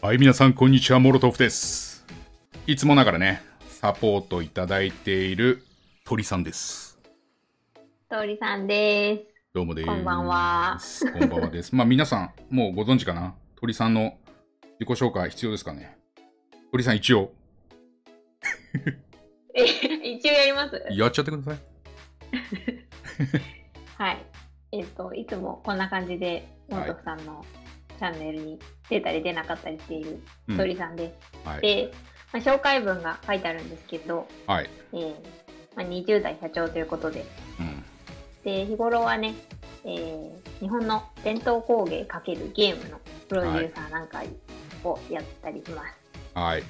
はい、皆さん、こんにちは。モロトフです。いつもながらね、サポートいただいている鳥さんです。とりさんです。どうもです。こんばんは。こんばんはです。まあ、皆さん、もうご存知かな？鳥さんの自己紹介必要ですかね？鳥さん、一応、え、一応やります？やっちゃってください。はい。えっ、と、いつもこんな感じで、モントフさんのチャンネルに出たり出なかったりしているうんとりさんです。はい。で、まあ、紹介文が書いてあるんですけど、はい。えーまあ、20代社長ということで、うん。で日頃はね、えー日本の伝統工芸×ゲームのプロデューサーなんかをやったりします。はい。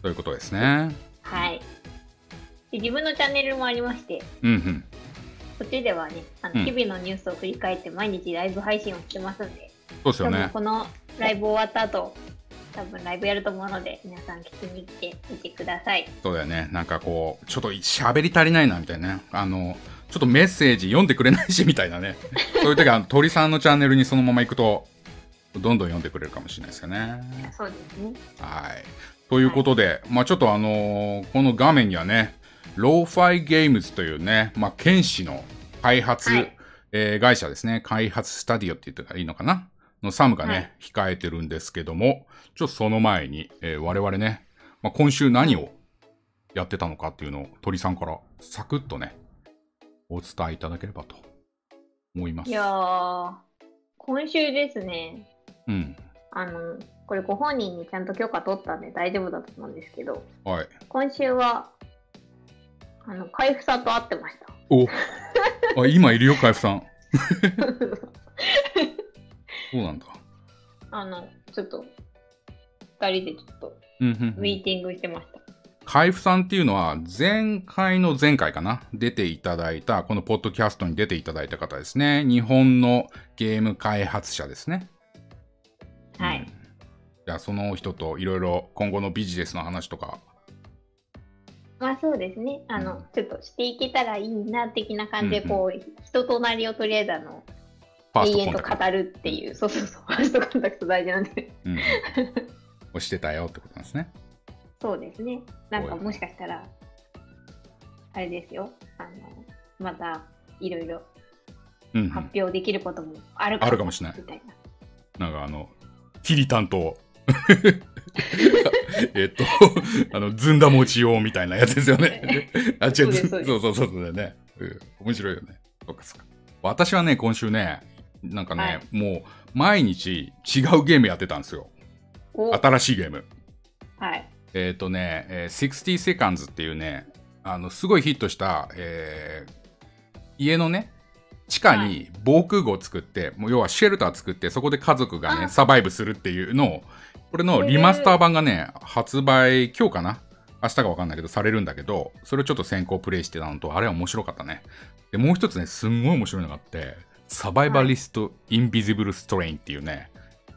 ということですね。はい。で自分のチャンネルもありまして、うんうん。こっちではね、あうんの日々のニュースを振り返って毎日ライブ配信をしてますんで、そうですよね。このライブ終わった後、多分ライブやると思うので、皆さん聞きに来てみてください。そうだよね。なんかこう、ちょっと喋り足りないな、みたいなね。あの、ちょっとメッセージ読んでくれないし、みたいなね。そういう時は、鳥さんのチャンネルにそのまま行くと、どんどん読んでくれるかもしれないですよね。そうですね。はい。ということで、まあちょっとあのーこの画面にはね、ローファイゲームズというね、まあ剣士の開発、はいえー会社ですね、開発スタディオって言ったらいいのかな？のサムがね、はい控えてるんですけども、ちょっとその前に、えー我々ね、まあ、今週何をやってたのかっていうのを鳥さんからサクッとね、お伝えいただければと思います。いやー、今週ですね、うん。あの、これご本人にちゃんと許可取ったんで大丈夫だと思うんですけど、はい。今週は、あの、海部さんと会ってました。おあ今いるよ、海部さん。そうなんだ。あの、ちょっと、二人でちょっと、うんうんうんミーティングしてました。海部さんっていうのは、前回の前回かな？出ていただいた、このポッドキャストに出ていただいた方ですね。日本のゲーム開発者ですね。うんはい。じゃあ、その人といろいろ今後のビジネスの話とか。まあそうですね。あの、うんちょっとしていけたらいいなとな感じで、うんこう、人となりをとりあえずあの、永遠と。語るっていう、そうそうそう、ファーストコンタクト大事なんで。うんうん。をしてたよってことなんですね。そうですね。なんかもしかしたら、あれですよ。あの、また、いろいろうん、うん。発表できることもあるあるかもしれないみたいな。なんかあの、キリタンと、えっと、あの、ずんだ餅用みたいなやつですよね。あ、違う、そうそうそうそうそうそうだよね。うん、面白いよね。そっかそっか。私はね、今週ね、なんかね、はいもう、毎日違うゲームやってたんですよ。お新しいゲーム。はい。えっ、とね、えー60 Seconds っていうね、あの、すごいヒットした、えー家のね、地下はに防空壕を作って、もう要はシェルター作って、そこで家族がね、あサバイブするっていうのを、これのリマスター版がね、発売、今日かな？明日かわかんないけど、されるんだけど、それをちょっと先行プレイしてたのと、あれは面白かったね。で、もう一つね、すんごい面白いのがあって、サバイバリスト・インビジブル・ストレインっていうね、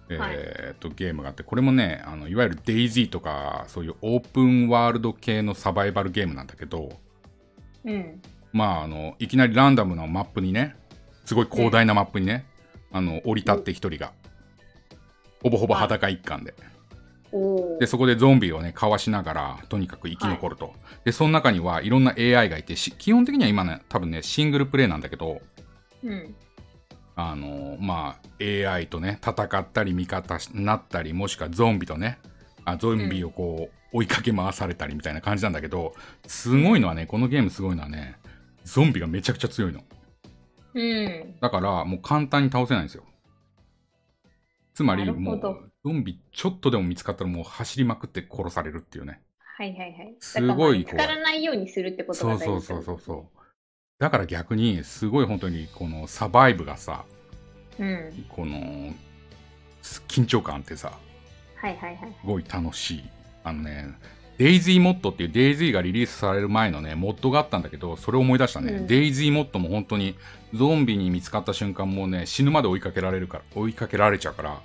えーっと、ゲームがあって、これもね、あのいわゆるデイジーとか、そういうオープンワールド系のサバイバルゲームなんだけど、うん。まあ、あの、いきなりランダムなマップにね、すごい広大なマップにね、あの、降り立って一人が、ほぼほぼ裸一貫で。で、。そこでゾンビをね、かわしながら、とにかく生き残ると。で、その中にはいろんな AI がいて、し基本的には今ね、多分ね、シングルプレイなんだけど、うん。あのまあ、AI とね、戦ったり味方になったり、もしくはゾンビとね、あゾンビをこう、追いかけ回されたりみたいな感じなんだけど、すごいのはね、このゲームすごいのはね、ゾンビがめちゃくちゃ強いの。うん。だから、もう簡単に倒せないんですよ。つまり、もうゾンビちょっとでも見つかったらもう走りまくって殺されるっていうね。はいはいはい。すごい見つからないようにするってことそうが大事そうそうそうそう。だから逆に、すごい本当に、このサバイブがさ、う。うん。この、緊張感ってさ、はいはいはい。すごい楽しい。あのね、DayZ Mod っていう DayZ がリリースされる前のね、モッドがあったんだけど、それを思い出したね。うん DayZ Mod も本当にゾンビに見つかった瞬間もうね、死ぬまで追いかけられるから、追いかけられちゃうから、あ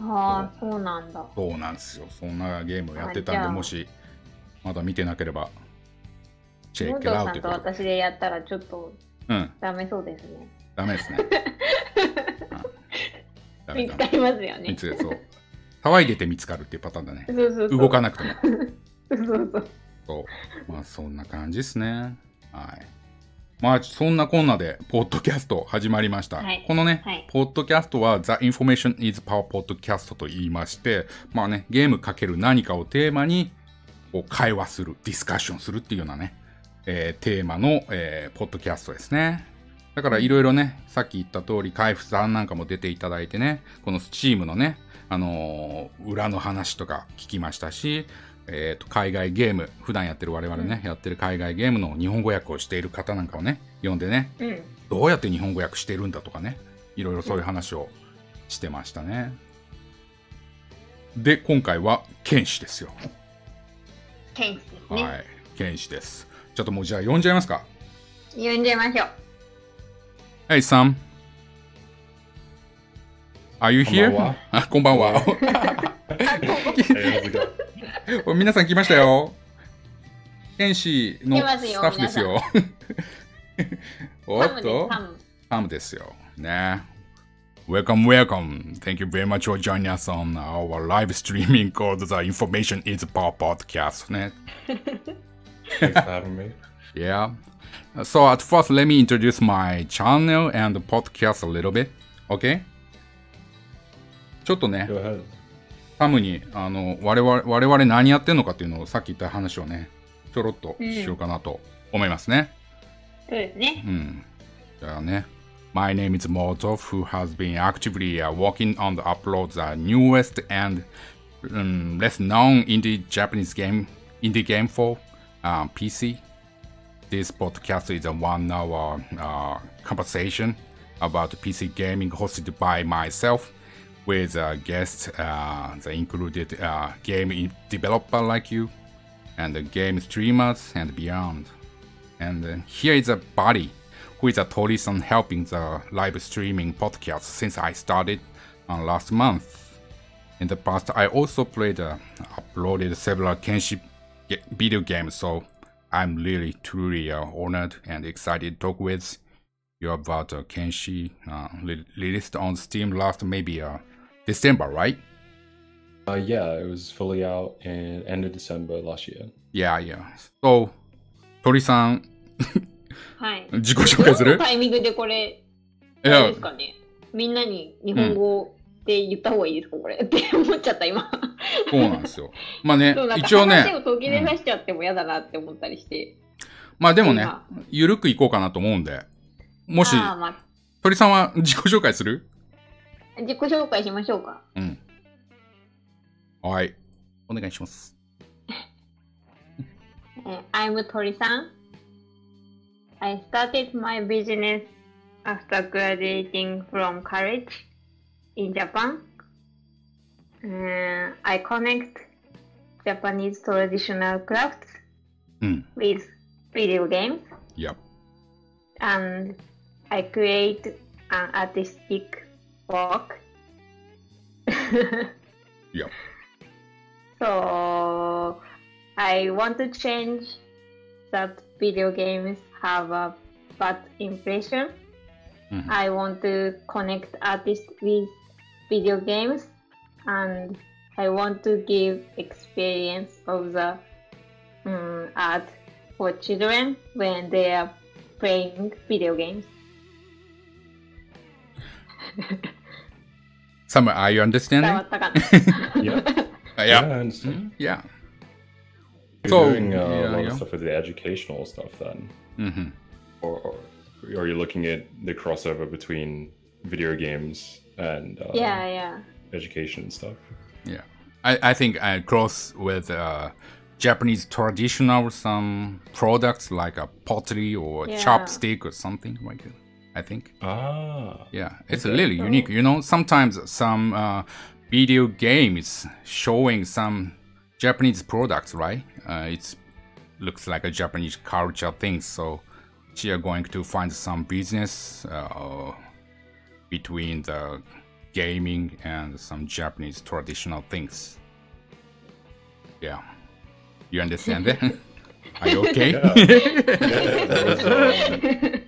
あ、そうなんだ。そうなんですよ。そんなゲームをやってたんで、もし、まだ見てなければ、 check out。さんと私でやったらちょっとうん、ダメそうですね。ダメですね。見つかりますよね見。つけそう。騒いでて見つかるっていうパターンだね。そうそうそう。動かなくても。そうそう。そう。まあそんな感じですね。はい。まあそんなこんなで、ポッドキャスト始まりました。はいこのね、はいポッドキャストは The Information is Power Podcast と言いまして、まあね、ゲームかける何かをテーマにこう会話する、ディスカッションするっていうようなね、えーテーマの、えーポッドキャストですね。だからいろいろね、さっき言った通り、海部さんなんかも出ていただいてね、このスチームのね、あのー裏の話とか聞きましたし、えーと海外ゲーム、普段やってる我々ね、やってる海外ゲームの日本語訳をしている方なんかをね、読んでね、うん。どうやって日本語訳してるんだとかね、いろいろそういう話をしてましたね。で、今回は剣士ですよ。ケンスですね。はい、剣士です。ちょっともうじゃあ読んじゃいますか。呼んじゃいましょう。Hey, Sam. Are you here? こんばんは。皆さん来ましたよ。剣士のスタッフですよ。おっと。サムですよ。ね。Welcome, welcome. Thank you very much for joining us on our live streaming called The Information is Power Podcast. ね。Thanks for having me. Yeah. So at first, let me introduce my channel and podcast a little bit. Okay? ちょっとね.サムに、あの、我々、我々何やってんのかっていうのをさっき言った話をね、ちょろっとしようかなと思いますね。そうですね。うん。じゃあね。My name is Mozov, who has been actively uh, working on the upload the newest and um, less known indie Japanese game indie game for uh, PC. This podcast is a one-hour uh, conversation about PC gaming hosted by myself with uh, guests uh, that included uh, game developer like you and game streamers and beyond. And uh, here is a buddy who is a Tori-san helping the live streaming podcast since I started uh, last month. In the past, I also played, uploaded several Kenshi ge- video games, so I'm really truly uh, honored and excited to talk with you about uh, Kenshi, uh, re- released on Steam last maybe uh, December, right? Uh, yeah, it was fully out in end of December last year. Yeah, yeah. So, Tori-san, はい。自己紹介するどのタイミングでこれ、いやあれです、かね。みんなに日本語 で言った方がいいですか、これ。って思っちゃった、今。そうなんですよ。まあね一応ね話、を途切れさしちゃっても嫌だなって思ったりして。まあでもね今、ゆるくいこうかなと思うんで、もし、ま鳥さんは自己紹介する？あ、自己紹介しましょうか。うん。はい。お願いします。えー I'm Tori-san. I started my business after graduating from college in Japan. Uh, I connect Japanese traditional crafts mm. with video games. Yep. And I create an artistic work. yep. So I want to change that video games have a bad impression. Mm-hmm. I want to connect artists with video games and I want to give experience of the mm, um, art for children when they are playing video games. Summer, are you understanding? yeah. Uh, yeah. yeah. I understand. Mm-hmm. Yeah. You're so, doing uh, yeah, a lot yeah. of stuff with the educational stuff then. Mm-hmm. Or, or, are you looking at the crossover between video games and uh, yeah, yeah. education and stuff? Yeah. I, I think I cross with uh, Japanese traditional some products like a pottery or Yeah. chopstick or something like it. I think. Ah, Yeah, it's Okay. really unique. You know, sometimes some uh, video games showing some Japanese products, right? Uh, it looks like a Japanese culture thing. So she are going to find some business uh, between the gaming and some Japanese traditional things. Yeah, you understand that? Are you okay? Yeah. yeah, was,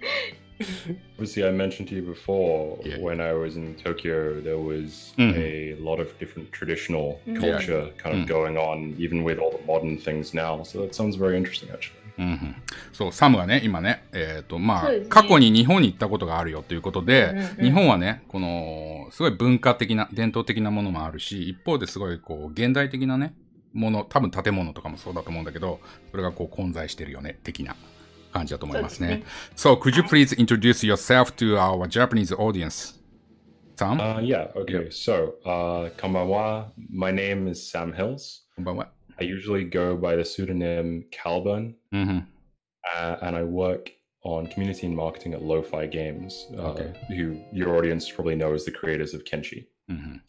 Obviously, I mentioned to you before Yeah. when I was in Tokyo, there was Mhm. a lot of different traditional Mhm. culture kind of Mm. going on, even with all the modern things now. So that sounds very interesting, actually. うんうん、そう、サムがね、今ね、えっ、と、まあ、ね過去に日本に行ったことがあるよということで、うんうんうん日本はね、この、すごい文化的な、伝統的なものもあるし、一方ですごい、こう、現代的なね、もの、多分建物とかもそうだと思うんだけど、それがこう混在してるよね、的な感じだと思いますね。So, could you please introduce yourself to our Japanese audience? Sam? Uh, yeah, okay. So, uh, konbanwa. My name is Sam Hills. こんばんは。I usually go by the pseudonym Calburn, うんうん。uh, and I work on community and marketing at Lo-Fi Games, uh, Okay. who your audience probably knows the creators of Kenshi. うんうん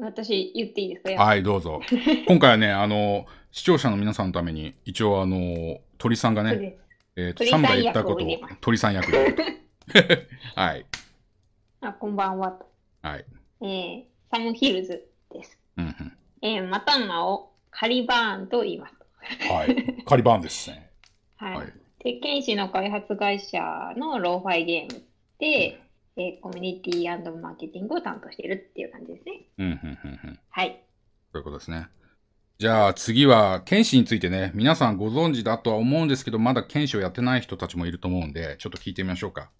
私言っていいですかはい、どうぞ。今回はね、あの、視聴者の皆さんのために、一応、あの、鳥さんがね、えーと、鳥さんサムが言ったことを鳥さん役で。はい。あこんばんはと。はい。えー、サムヒルズです。うんうん。えー、またん名をカリバーンと言います。はい。カリバーンですね。はい。はい。で、剣士の開発会社のローファイゲームで、えーコミュニティマーケティングを担当しているっていう感じですね。うんうんうんうん。はい。そういうことですね。じゃあ次は、剣士についてね、皆さんご存知だとは思うんですけど、まだ剣士をやってない人たちもいると思うんで、ちょっと聞いてみましょうか。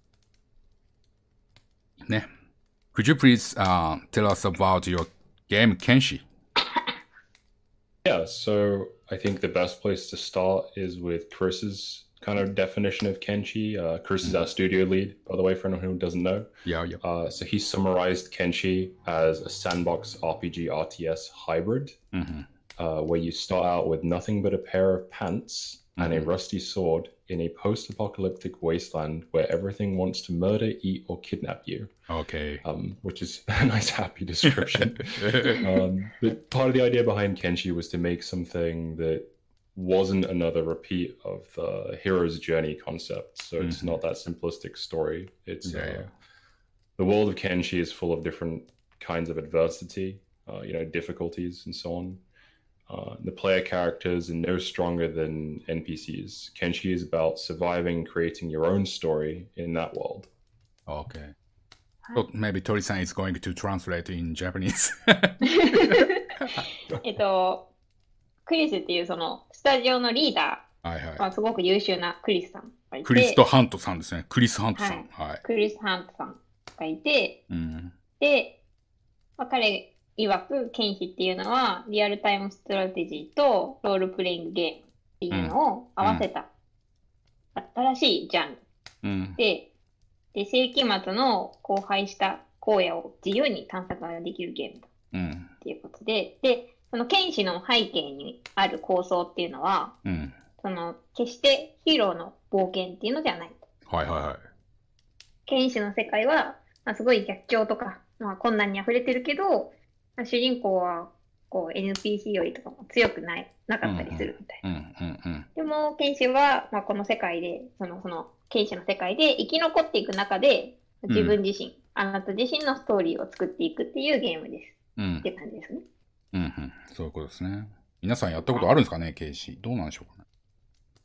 ね。Could you please、uh, tell us about your game Kenshi? Yeah, so I think the best place to start is with Chris's kind of definition of Kenshi. Uh, Chris is mm-hmm. our studio lead, by the way, for anyone who doesn't know. Yeah, yeah. Uh, so he summarized Kenshi as a sandbox RPG RTS hybrid, mm-hmm. uh, where you start out with nothing but a pair of pants mm-hmm. and a mm-hmm. rusty sword in a post apocalyptic wasteland where everything wants to murder, eat, or kidnap you, Okay. um, which is a nice, happy description. um, but part of the idea behind Kenshi was to make something that wasn't another repeat of the hero's journey concept. So it's Mhm. not that simplistic story. It's Yeah, uh, yeah. the world of Kenshi is full of different kinds of adversity, uh, you know, difficulties and so on. Uh, the player characters are no stronger than NPCs. Kenshi is about surviving, creating your own story in that world. OK。So maybe Tori-san is going to translate in Japanese. えっと、クリスっていうそのスタジオのリーダはいー、まはあ、すごく優秀なクリスさんがいい。て、クリスト・ハントさんですね。クリス・ハントさん。はい。クリス・ハントさんがいて、うん。で、まあ、彼 曰く、剣士っていうのは、リアルタイムストラテジーとロールプレイングゲームっていうのを合わせた、新しいジャンルうん。で、で世紀末の荒廃した荒野を自由に探索ができるゲームだうん。っていうことで、で、その剣士の背景にある構想っていうのは、うん。その、決してヒーローの冒険っていうのではない。はいはいはい。剣士の世界は、まあ、すごい逆境とか、まあ、困難に溢れてるけど、まあ、主人公は、こう、NPC よりとかも強くない、なかったりするみたいな。うんうんうん。でも、剣士は、まあ、この世界で、その、その、剣士の世界で生き残っていく中で、自分自身、あなた自身のストーリーを作っていくっていうゲームです。うんって感じですね。うんうん。そういうことですね。皆さんやったことあるんですかね、ケイシー。どうなんでしょうかね。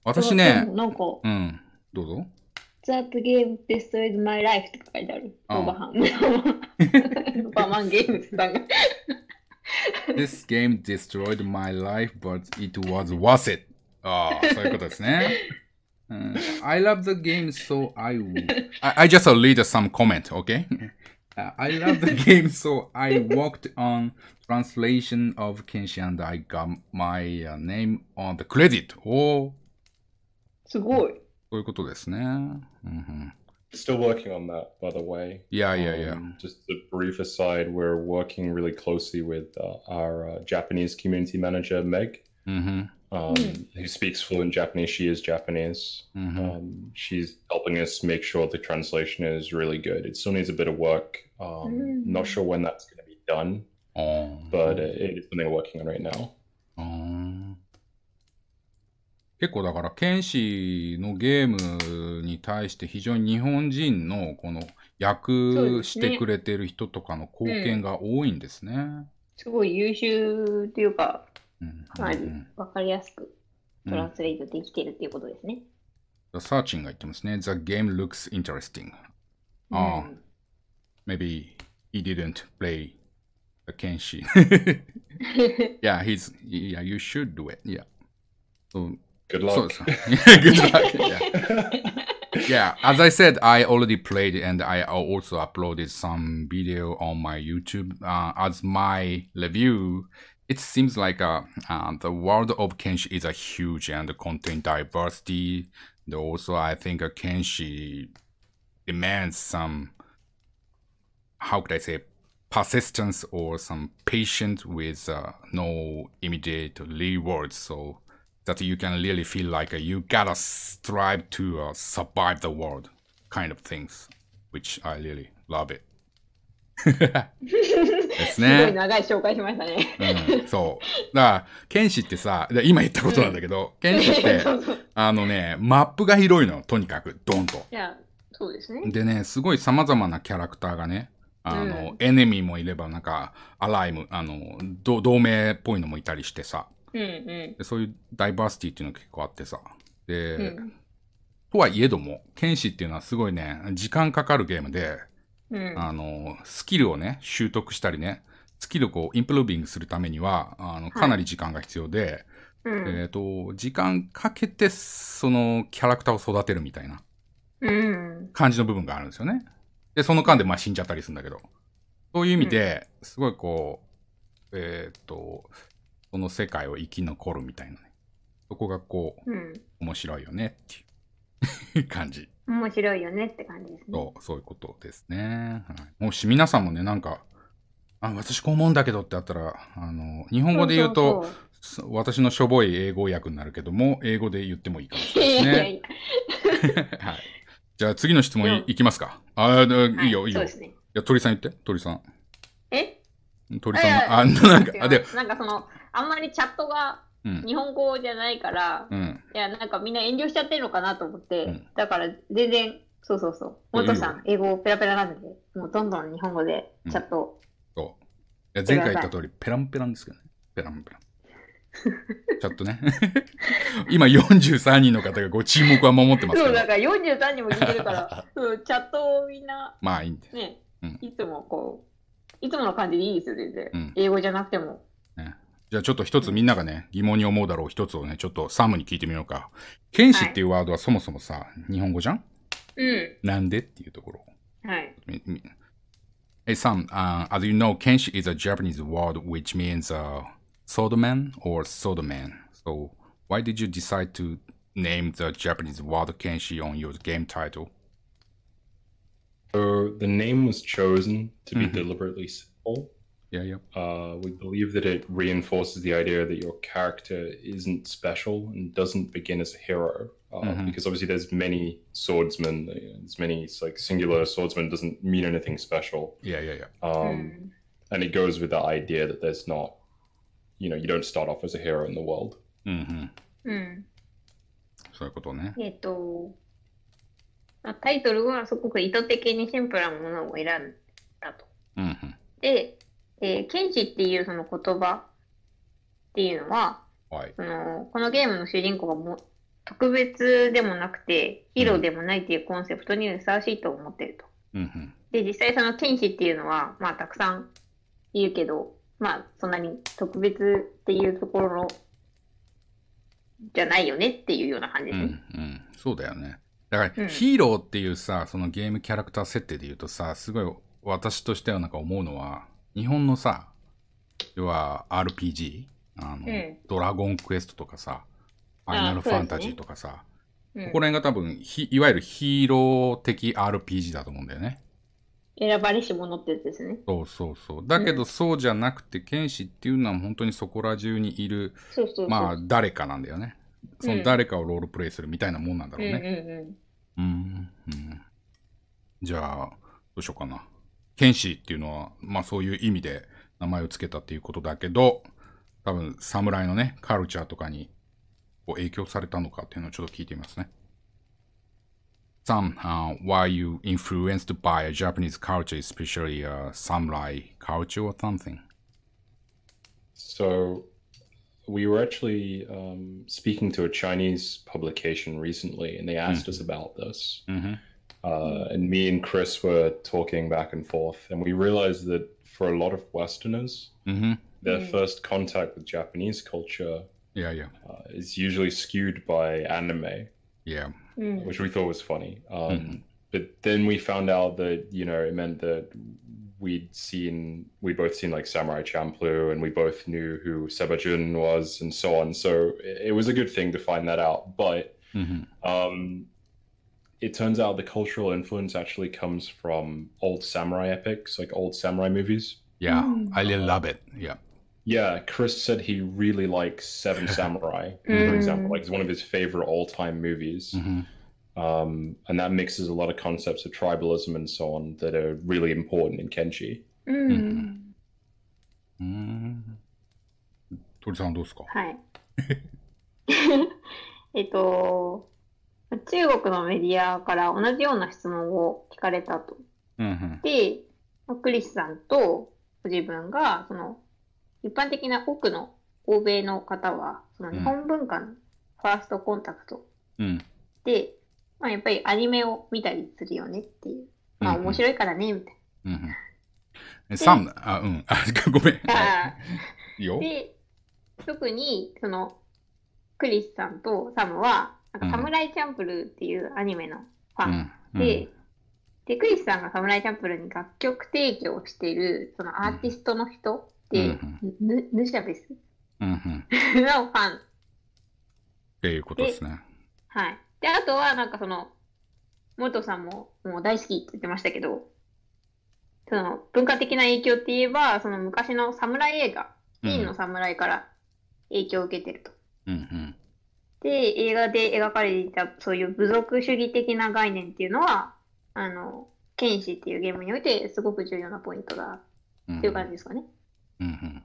私ね、なんか、うん。どうぞ。that game destroyed my life とか書いてある。Oh. バハン。バマンゲームさんが。This game destroyed my life, but it was worth it. Ah, ああ、そういうことですね。Uh, eh? I love the game, so I will. I, I just read some comment, okay? Uh, I love the game, so I worked on translation of Kenshi and I got my uh, name on the credit. Oh. すごい。そういうことですね。うんうん、 Still working on that, by the way. Yeah, yeah, yeah. Um, Just a brief aside, we're working really closely with uh, our uh, Japanese community manager, Meg, うんうん um, who speaks fluent Japanese. She is Japanese. うんうん Um, she's helping us make sure the translation is really good. It still needs a bit of work. Um, Mm. Not sure when that's going to be done, あー but uh, it is something we're working on right now. あー結構だから、剣士のゲームに対して非常に日本人のこの訳してくれてる人とかの貢献が多いんですね。すごい優秀っていうか、うんかなりかりやすくうんトランスレートできてるっていうことですね。The searching が言ってますね。The game looks interesting. Oh, maybe he didn't play the Kenshi. yeah, he's, yeah, you should do it. Yeah. So, Good luck. So, yeah, good luck. Yeah. yeah, as I said, I already played and I also uploaded some video on my YouTube uh, as my review. It seems like uh, uh, the world of Kenshi is a huge and contain diversity. And also, I think uh, Kenshi demands some, how could I say, persistence or some patience with uh, no immediate rewards. So that you can really feel like uh, you gotta strive to uh, survive the world kind of things, which I really love it. です すごいね。長い紹介しましたね。うん、そう。だから、剣士ってさ、で今言ったことなんだけど、剣士って、あのね、マップが広いのよ、とにかく、ドンと。いや、そうですね。でね、すごい様々なキャラクターがね、あの、エネミーもいれば、なんか、アライム、あの、ど同盟っぽいのもいたりしてさ、うんうでそういうダイバーシティっていうのが結構あってさ、で、ん。うんとはいえども、剣士っていうのはすごいね、時間かかるゲームで、うん。あの、スキルをね、習得したりね、スキルをこう、インプルービングするためには、あの、かなり時間が必要で、うんえっ、と、時間かけて、その、キャラクターを育てるみたいなうん。感じの部分があるんですよね。で、その間でまあ死んじゃったりするんだけど。そういう意味で、すごいこう、えっ、と、その世界を生き残るみたいなね。そこがこう、うん。面白いよねっていう感じ。面白いよねって感じですね。そう、そういうことですね。はい、もし皆さんもね、なんか、あ、私こう思うんだけどってあったら、あの、日本語で言うと、そそす私のしょぼい英語訳になるけども、英語で言ってもいいかもしそうれないいですね。はい。じゃあ次の質問い,、うんいきますか。あーいいよ、いいよ。いそうですね。や、鳥さん言って、鳥さん。え？鳥さんあ、なんか、あ、で、なんかその、あんまりチャットがうん。日本語じゃないから、うん。いや、なんかみんな遠慮しちゃってるのかなと思って、うんだから全然、そうそうそう。いいよ元さん、英語ペラペラなんで、もうどんどん日本語でチャット、そう。いや前回言った通り、ペランペランですけどね。ペランペラン。ちょっとね。今43人の方がご沈黙は守ってますけそう、どだ。から43人も聞いてるから、そうチャットをみんな、まあいいんで。ね、うんいつもこう、いつもの感じでいいですよ、全然。うん英語じゃなくても。ねじゃあちょっと一つみんながね、疑問に思うだろう一つをね、ちょっとサムに聞いてみようか。剣士っていうワードはそもそもさ、日本語じゃんうん。なんでっていうところ。はい。みみ Hey Sam, uh, as you know, Kenshi is a Japanese word which means uh, swordman or swordman. So why did you decide to name the Japanese word Kenshi on your game title? So the name was chosen to be Mhm. deliberately simple. Yeah, yeah. Uh, we believe that it reinforces the idea that your character isn't special and doesn't begin as a hero. Uh, Mhm. Because obviously, there's many swordsmen. There's many it's like singular swordsman doesn't mean anything special. Yeah, yeah, yeah. Um, うん。 and it goes with the idea that there's not, you know, you don't start off as a hero in the world. うんうん。うん。そういうことね。えっ、と、まあタイトルはすごく意図的にシンプルなものを選んだと。うんうん。 で、えー、剣士っていうその言葉っていうのは、はい。そのこのゲームの主人公がも特別でもなくて、ヒーローでもないっていうコンセプトにふさわしいと思ってると。うんうん。で、実際その剣士っていうのは、まあたくさんいるけど、まあそんなに特別っていうところじゃないよねっていうような感じうんですね。うん。そうだよね。だから、うんヒーローっていうさ、そのゲームキャラクター設定で言うとさ、すごい私としてはなんか思うのは、日本のさ、要は RPG、あの、うんドラゴンクエストとかさ、ファイナルファンタジーとかさ、うんここら辺が多分ひ、いわゆるヒーロー的 RPG だと思うんだよね。選ばれし者ってやつですね。そうそうそう。だけどそうじゃなくて、剣士っていうのは本当にそこら中にいる、そうそうそう。まあ誰かなんだよね。その誰かをロールプレイするみたいなもんなんだろうね。うんうんうん。うん、うん。じゃあ、どうしようかな。剣士っていうのは、まあそういう意味で名前を付けたっていうことだけど、多分、侍のね、カルチャーとかに影響されたのかっていうのをちょっと聞いてみますね。Some, uh, why you influenced by a Japanese culture, especially a samurai culture or something? So, we were actually um, speaking to a Chinese publication recently, and they asked us about this. うんふん Uh, and me and Chris were talking back and forth, and we realized that for a lot of Westerners, mm-hmm. their mm. first contact with Japanese culture, yeah, yeah, uh, is usually skewed by anime, yeah, mm. which we thought was funny. Um, mm-hmm. But then we found out that you know it meant that we'd seen we both seen like Samurai Champloo, and we both knew who Sebajun was, and so on. So it was a good thing to find that out, but. Mm-hmm. Um, it turns out the cultural influence actually comes from old samurai epics, like old samurai movies. いやうん。 I really love it. いや。 Yeah, Chris said he really likes Seven Samurai, for Mm. example. Like it's one of his favorite all-time movies, うんふん um, and that mixes a lot of concepts of tribalism and so on that are really important in Kenshi. うん。うーん。鳥さんどうですかはい。えっと、 中国のメディアから同じような質問を聞かれたと。うんふん。で、クリスさんとご自分が、その、一般的な多くの欧米の方は、その日本文化のファーストコンタクトうん。で、まあやっぱりアニメを見たりするよねっていう。まあ面白いからね、みたいうんふんえ。サム、あ、うん。あ、ごめん。で、特に、その、クリスさんとサムは、なんかサムライチャンプルーっていうアニメのファンうん。で、で、クリスさんがサムライチャンプルーに楽曲提供している、そのアーティストの人って、うんヌヌシャベスのファン。ていうことですね。はい。で、あとは、なんかその、元さんももう大好きって言ってましたけど、その文化的な影響って言えば、その昔の侍映画、金の侍から影響を受けてると。うんうん。で、映画で描かれていたそういう部族主義的な概念っていうのは、あの、剣士っていうゲームにおいてすごく重要なポイントだうんっていう感じですかね。うんうん。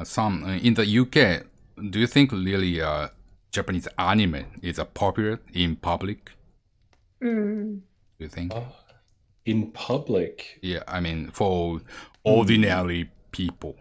Some uh, in the UK, do you think really uh, Japanese anime is uh, popular in public? うん。Do you think? Uh, in public, Yeah, I mean for ordinary people.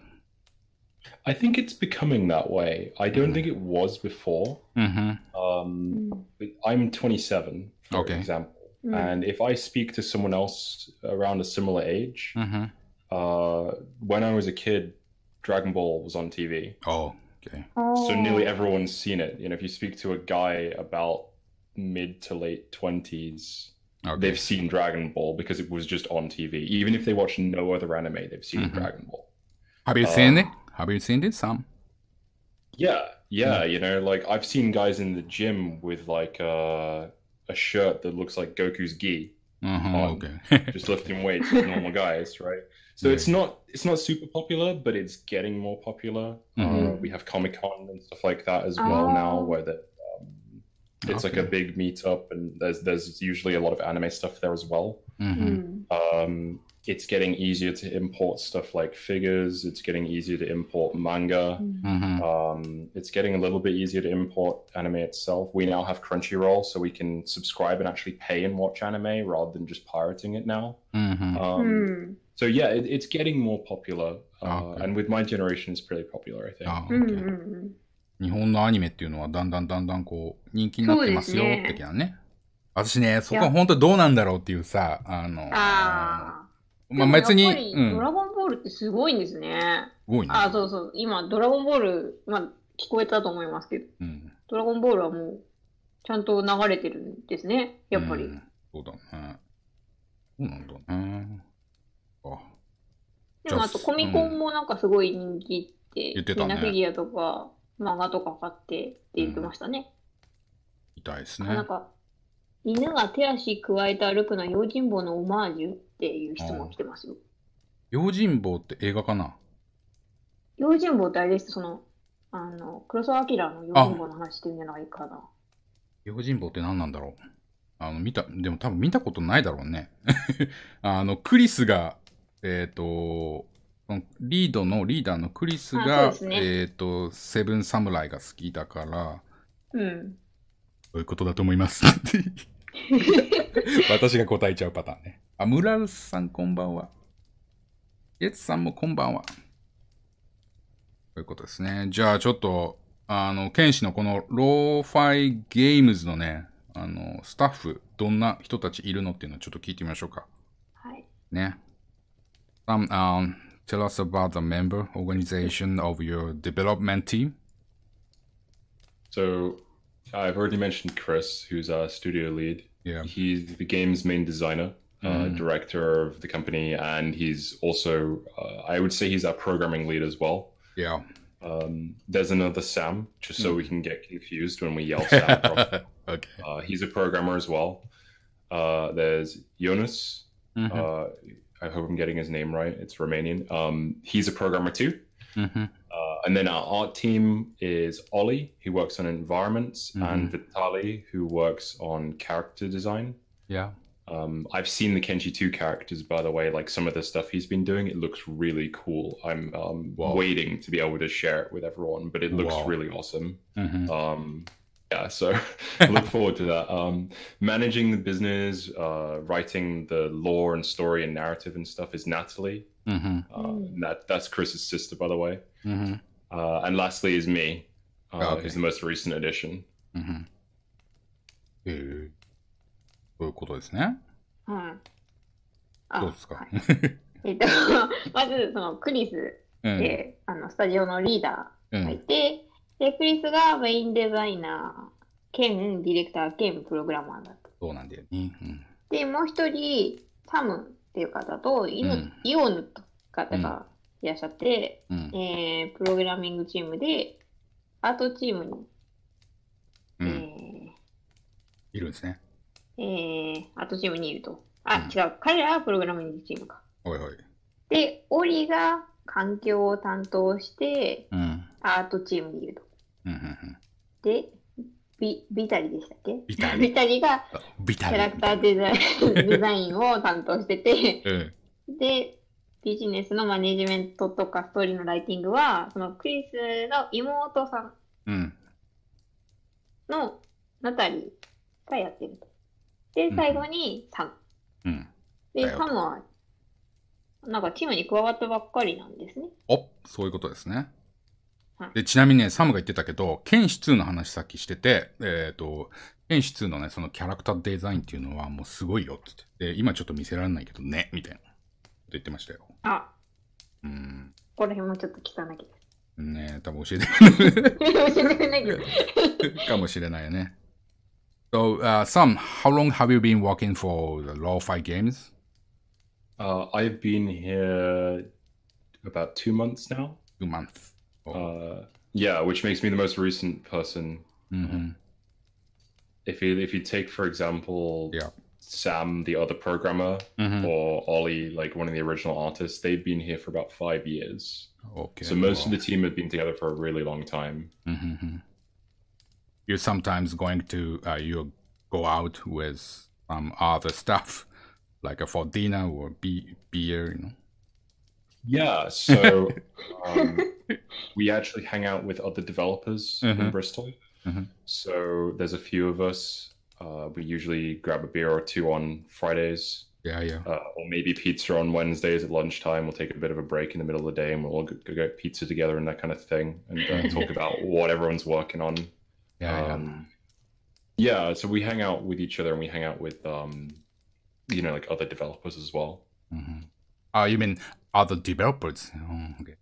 I think it's becoming that way. I don't mm. think it was before. Mm-hmm. Um, I'm 27, for okay. example. Mm. And if I speak to someone else around a similar age, mm-hmm. uh, when I was a kid, Dragon Ball was on TV. Oh, okay. So oh. nearly everyone's seen it. You know, if you speak to a guy about mid to late 20s, okay. they've seen Dragon Ball because it was just on TV. Even if they watch no other anime, they've seen mm-hmm. Dragon Ball. Have you uh, seen it? Have you seen this, Sam? Yeah, yeah, you know, like I've seen guys in the gym with like uh, a shirt that looks like Goku's gi, uh-huh, um, okay. just lifting weights like normal guys, right? So yeah. it's not it's not super popular, but it's getting more popular. Uh, mm-hmm. Uh, we have Comic Con and stuff like that as well oh. now, where that um, it's okay. like a big meetup, and there's there's usually a lot of anime stuff there as well. Mm-hmm. Hmm. Um, it's getting easier to import stuff like figures. It's getting easier to import manga. うんうんふん。 Um, it's getting a little bit easier to import anime itself. We now have Crunchyroll, so we can subscribe and actually pay and watch anime rather than just pirating it now. うんふん。 Um, うん。 So yeah, it, it's getting more popular, uh, Okay. and with my generation, it's pretty popular. I think. あうん。う okay ん。日本のアニメっていうのはだんだんだんだんこう人気になってますよそうですね的なね。私ね、そこは本当どうなんだろうっていうさ、あの、ああ。 まあ別に、ドラゴンボールってすごいんですね。すごいね。あ、そうそう。今、ドラゴンボール、まあ、聞こえたと思いますけど、うん。ドラゴンボールはもう、ちゃんと流れてるんですね。やっぱり。うんそうだね。そうなんだね。あ、でも、あとコミコンもなんかすごい人気って、言ってたねみんなフィギュアとか、漫画とか買ってって言ってましたね。みたいですね。なんか、犬が手足加えて歩くのは用心棒のオマージュっていう質問来てますよ。用心棒って映画かな？用心棒ってあれです、その、あの、黒澤明の用心棒の話してるんじゃないかな。用心棒って何なんだろう？あの、見た、でも多分見たことないだろうね。あの、クリスが、えっ、と、そのリードのリーダーのクリスあが、ねえっ、と、セブンサムライが好きだから、うん。そういうことだと思います。私が答えちゃうパターンね。あ、ムラルさんこんばんは。イエツさんもこんばんは。ということですね。じゃあちょっと、あの、剣士のこのローファイゲームズのね、あの、スタッフ、どんな人たちいるのっていうのをちょっと聞いてみましょうか。はい。ね。Um, um, tell us about the member organization of your development team. So I've already mentioned Chris, who's our studio lead. Yeah. He's the game's main designer, uh, director of the company, and he's also, uh, I would say, he's our programming lead as well. Yeah. Um, there's another Sam, just so we can get confused when we yell Sam. okay. uh, he's a programmer as well. Uh, there's Jonas. Mhm. Uh, I hope I'm getting his name right. It's Romanian. Um, he's a programmer too. Mhm. And then our art team is Ollie, who works on environments, and Vitali, who works on character design. Yeah. Um, I've seen the Kenshi 2 characters, by the way, like some of the stuff he's been doing. It looks really cool. I'm um, Wow. waiting to be able to share it with everyone, but it looks Wow. really awesome. Mhm. Um, yeah, so look forward to that. Um, managing the business, uh, writing the lore and story and narrative and stuff is Natalie. Mhm. Uh, that that's Chris's sister, by the way. Mhm. Uh, and lastly is me, uh, Oh, okay. who's the most recent addition. うんえーそういうことですね。うん。あどうですか、えっと、まず、そのクリスうんで、あの、スタジオのリーダうーがいん。て、で、クリスがメインデザイナー兼ディレクター兼プログラマーだった。そうなんだよね。うんで、もう一人、サムっていう方と、イ,、うんイオヌという方がいらっしゃって、うんえープログラミングチームで、アートチームに、うんえいるんですね。ーえーアートチームにいると。あ、うん違う。彼らはプログラミングチームか。おいおい。で、オリが環境を担当して、うん。アートチームにいると。うんうんうんで、ビビタリでしたっけ？ビタリビタリがキャラクターデザイン デザインを担当してて、うん。で、ビジネスのマネジメントとかストーリーのライティングは、そのクリスの妹さんうん。のナタリーがやってると。で、最後にサム。うん。で、サムは、なんかチームに加わったばっかりなんですね。おそういうことですねはい。で、ちなみにね、サムが言ってたけど、剣士2の話さっきしてて、えっ、と、剣士2のね、そのキャラクターデザインっていうのはもうすごいよって言って。で、今ちょっと見せられないけどね、みたいな。こと言ってましたよ。あ、うん。ここら辺もちょっと聞かなきゃ。ね多分教えてくれる教えてくれないけど。かもしれないよね。So, uh, Sam, how long have you been working for the Law Fight Games? Uh, I've been here about two months now. Two months. Uh, yeah, which makes me the most recent person. うん、 If you if you take for example Yeah. Sam, the other programmer, mm-hmm. or Ollie, like one of the original artists, they've been here for about five years. Okay. So most wow. of the team have been together for a really long time. Mm-hmm. You're sometimes going to uh, you go out with um, other stuff, like a for dinner or be- beer, you know. Yeah, so um, we actually hang out with other developers mm-hmm. in Bristol. Mm-hmm. So there's a few of us uh, we usually grab a beer or two on Fridays, Yeah, yeah. uh, or maybe pizza on Wednesdays at lunchtime. We'll take a bit of a break in the middle of the day and we'll all go, go get pizza together and that kind of thing, and uh, talk about what everyone's working on. Yeah, yeah. Um, yeah, so we hang out with each other and we hang out with, um, you know, like other developers as well. Uh, you mean other developers? Oh, okay.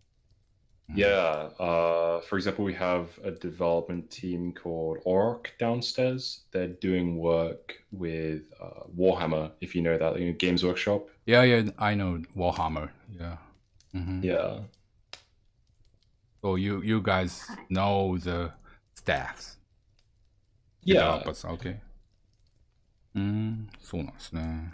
Yeah. Uh, for example, we have a development team called Orc downstairs. They're doing work with uh, Warhammer, if you know that, you know, Games Workshop. Yeah, yeah, I know Warhammer. Yeah. Mhm. Yeah. So you, you guys know the staffs? Yeah. Developers, okay. うーん、そうなんですね。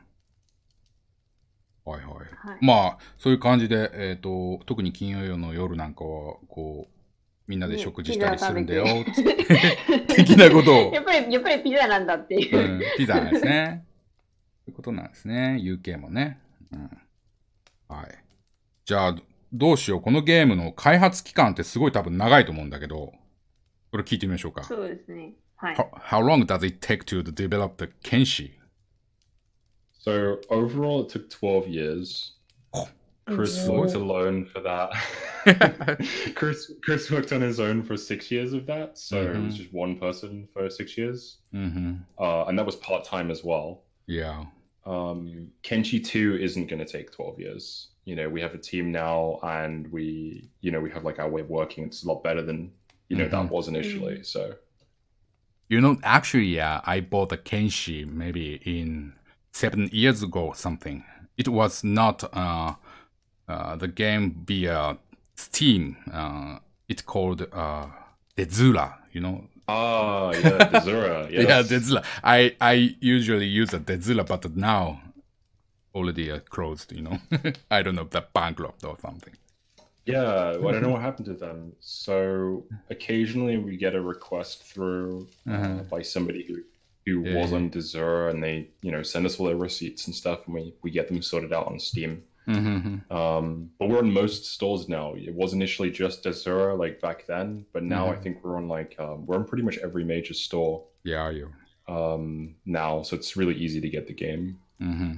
はいはい。はいまあ、そういう感じで、えっ、と、特に金曜の夜なんかは、こう、みんなで食事したりするんだよ、つって 的なことを やっぱり、やっぱりピザなんだっていうう。ん、ピザなんですね。そ ういうことなんですね。UK もね。うん。はい。じゃあ、どうしよう。このゲームの開発期間ってすごい多分長いと思うんだけど、これ聞いてみましょうか。そうですね。はい。How, how long does it take to develop the Kenshi? So overall, it took 12 years. Oh, Chris oh, worked alone for that. Chris Chris worked on his own for six years of that, so mm-hmm. it was mm-hmm. just one person for six years, mm-hmm. uh, and that was part time as well. Yeah. Um, Kenshi two isn't going to take twelve years. You know, we have a team now, and we, you know, we have like our way of working. It's a lot better than you know mm-hmm. that was initially. Mm-hmm. So you know, actually, yeah, I bought the Kenshi maybe in seven years ago or something. It was not uh, uh, the game via Steam. Uh, it's called uh, Dezula, you know. ah, yeah, Dezura, yes. Yeah, Dezula. I, I usually use a Dezula, but now already uh, closed, you know. I don't know, the bankrupt or something. Yeah, well, I don't know what happened to them. So occasionally we get a request through uh, Uh-huh. by somebody who who yeah. wasn't dessert and they you know send us all their receipts and stuff and we, we get them sorted out on steam mm-hmm. um, but we're in most stores now it was initially just dessert like back then but now mm-hmm. i think we're on like um, we're in pretty much every major store yeah are you um, now so it's really easy to get the game mm-hmm.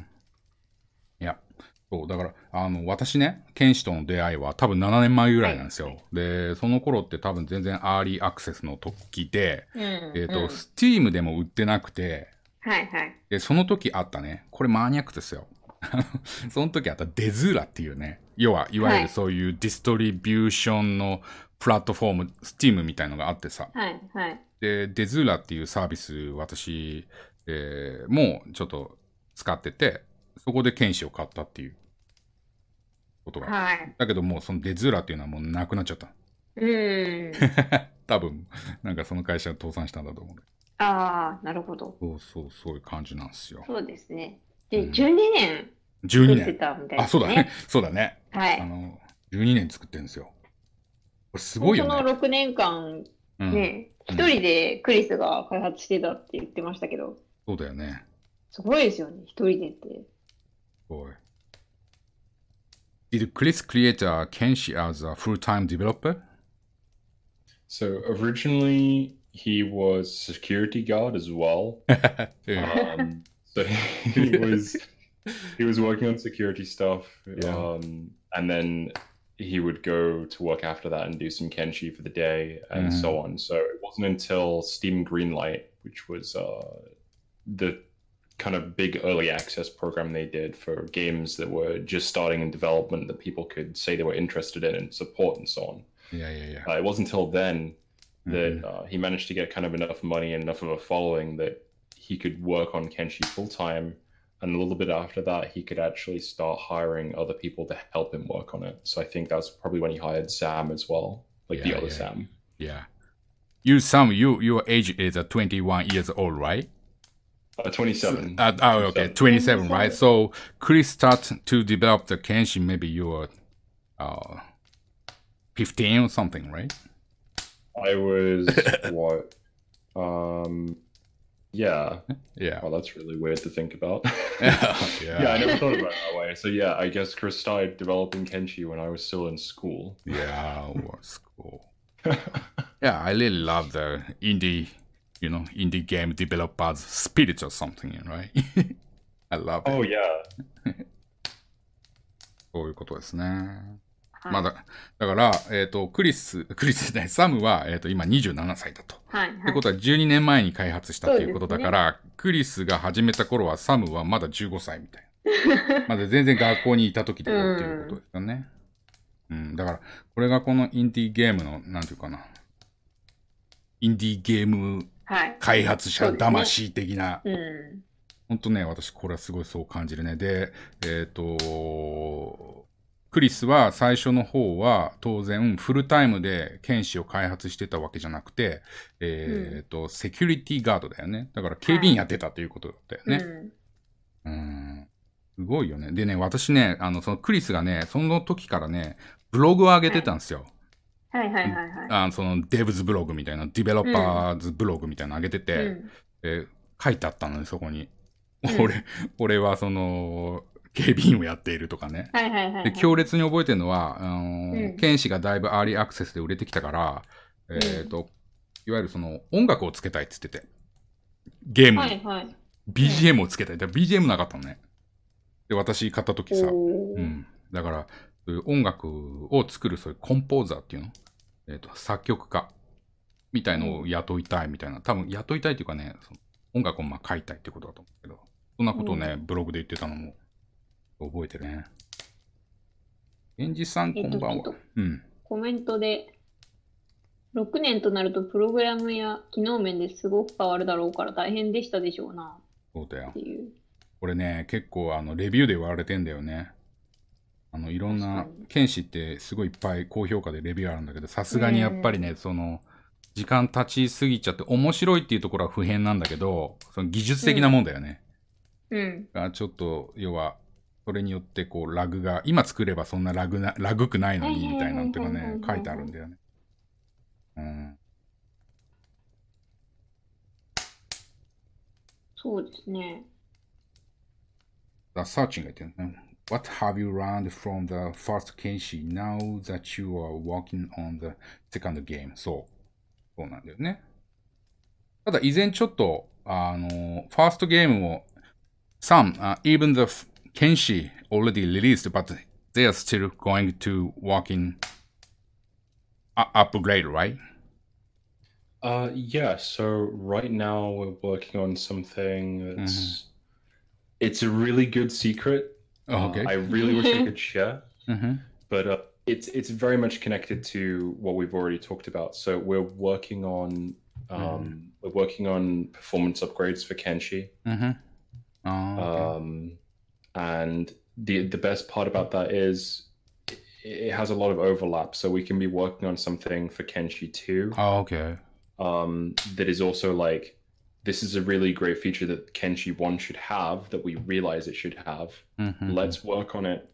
そう、だから、あの、私ね、ケンシとの出会いは多分7年前ぐらいなんですよ。で、その頃って多分全然アーリーアクセスの時で、うん。えっ、と、うん Steam でも売ってなくて、はいはい。で、その時あったね、これマニアックですよ。その時あったデズーラっていうね、要は、いわゆはいるそういうディストリビューションのプラットフォーム、Steam みたいのがあってさ、はいはい。で、デズーラっていうサービス、私、えーもうちょっと使ってて、そこで剣士を買ったっていうことが。はい。だけどもうそのデズーラっていうのはもうなくなっちゃった。うん。多分、なんかその会社が倒産したんだと思う。ああ、なるほど。そうそう、そういう感じなんですよ。そうですね。で、うん12年12作って年。た。あ、そうだね。そうだね。はい。あの、12年作ってるんですよ。すごいよそのね。6年間うん、ね、うん一人でクリスが開発してたって言ってましたけど、そうだよね。すごいですよね、一人でって。すごい。Did Chris create a Kenshi as a full-time developer? So originally he was security guard as well. um, so he was he was working on security stuff Yeah. um, and then he would go to work after that and do some kenshi for the day and so on so it wasn't until steam greenlight which was uh, the kind of big early access program they did for games that were just starting in development that people could say they were interested in and support and so on. Yeah, yeah, yeah. Uh, it wasn't until then that mm-hmm. uh, he managed to get kind of enough money and enough of a following that he could work on Kenshi full time. And a little bit after that, he could actually start hiring other people to help him work on it. So I think that's probably when he hired Sam as well, like yeah, the other yeah. Sam. Yeah. You, Sam, you your age is uh, 21 years old, right? Uh, 27. Uh, oh, okay, 27, right? 27. So, Chris start to develop the Kenshin, maybe you were uh, 15 or something, right? I was what? Um, yeah. Yeah. Well, that's really weird to think about. yeah. yeah, I never thought about it that way. So yeah, I guess Chris started developing Kenshi when I was still in school. Yeah, was cool. Yeah, I really love the indie, you know, indie game developers spirit or something, right? I love it. oh yeah, そういうことですね。はいまだ、だから、えっ、と、クリス、クリスじゃない、サムは、えっ、と、今27歳だと。はいはい。ってことは12年前に開発したっていうことだから、クリスが始めた頃はサムはまだ15歳みたいな。まだ全然学校にいた時だよっていうことですよね。うん、だから、これがこのインディーゲームの、なんていうかな。インディーゲームはい。開発者魂的な、うん。本当ね、私これはすごいそう感じるね。で、えっ、と、クリスは最初の方は当然フルタイムで Kenshi を開発してたわけじゃなくて、えっ、と、 security guard だよね。だから警備員やってたということだよね。うんうん。すごいよね。でね、私ね、あの、そのクリスがね、その時からね、ブログを上げてたんですよ。はいはいはいはい。あのその devs blog みたいな、 developers blog みたいなの上げてて、うんえー書いてあったのね、そこに。うん俺、俺はその、警備員をやっているとかね。はいはいはいはい。で、強烈に覚えてるのは、あのーうん剣士がだいぶアーリーアクセスで売れてきたから、えっ、と、いわゆるその音楽をつけたいって言ってて、ゲームにはいはい BGM をつけたい。だ BGM なかったのね。で、私買った時さ、うん。だから、音楽を作るそういうコンポーザーっていうの、えっ、と、作曲家みたいのを雇いたいみたいな、多分雇いたいっていうかね、その音楽をまあ書いたいってことだと思うけど、そんなことをね、ブログで言ってたのも覚えてるね。源氏さん、こんばんは。うん。コメントで、6年となるとプログラムや機能面ですごく変わるだろうから大変でしたでしょうなそうだよ。これね、結構あのレビューで言われてんだよね。あのいろんな剣士ってすごいいっぱい高評価でレビューあるんだけど、さすがにやっぱりね、その、時間経ちすぎちゃって面白いっていうところは不変なんだけど、その技術的なもんだよね。うん。がちょっと、要は、それによってこうラグが、今作ればそんなラグな、ラグくないのにみたいなのとかはいはいはいはい、ね書いてあるんだよね。うん。そうですね。だサーチンが言ってるね。What have you learned from the first Kenshi now that you are working on the second game? そう。そうなんだよね。ただ、以前ちょっと、あの、ファーストゲームも、some,、uh, even the f- Kenshi already released, but they are still going to work in uh, upgrade, right? Uh, yeah. So right now we're working on something that's it's a really good secret. Oh, okay. Uh, I really wish I could share, mm-hmm. but uh, it's it's very much connected to what we've already talked about. So we're working on um, mm. we're working on performance upgrades for Kenshi. Mm-hmm. Oh, okay. um, and the the best part about that is it has a lot of overlap. So we can be working on something for Kenshi too. Oh, okay. Um, that is also like this is a really great feature that Kenshi 1 should have that we realize it should have. Mm-hmm. Let's work on it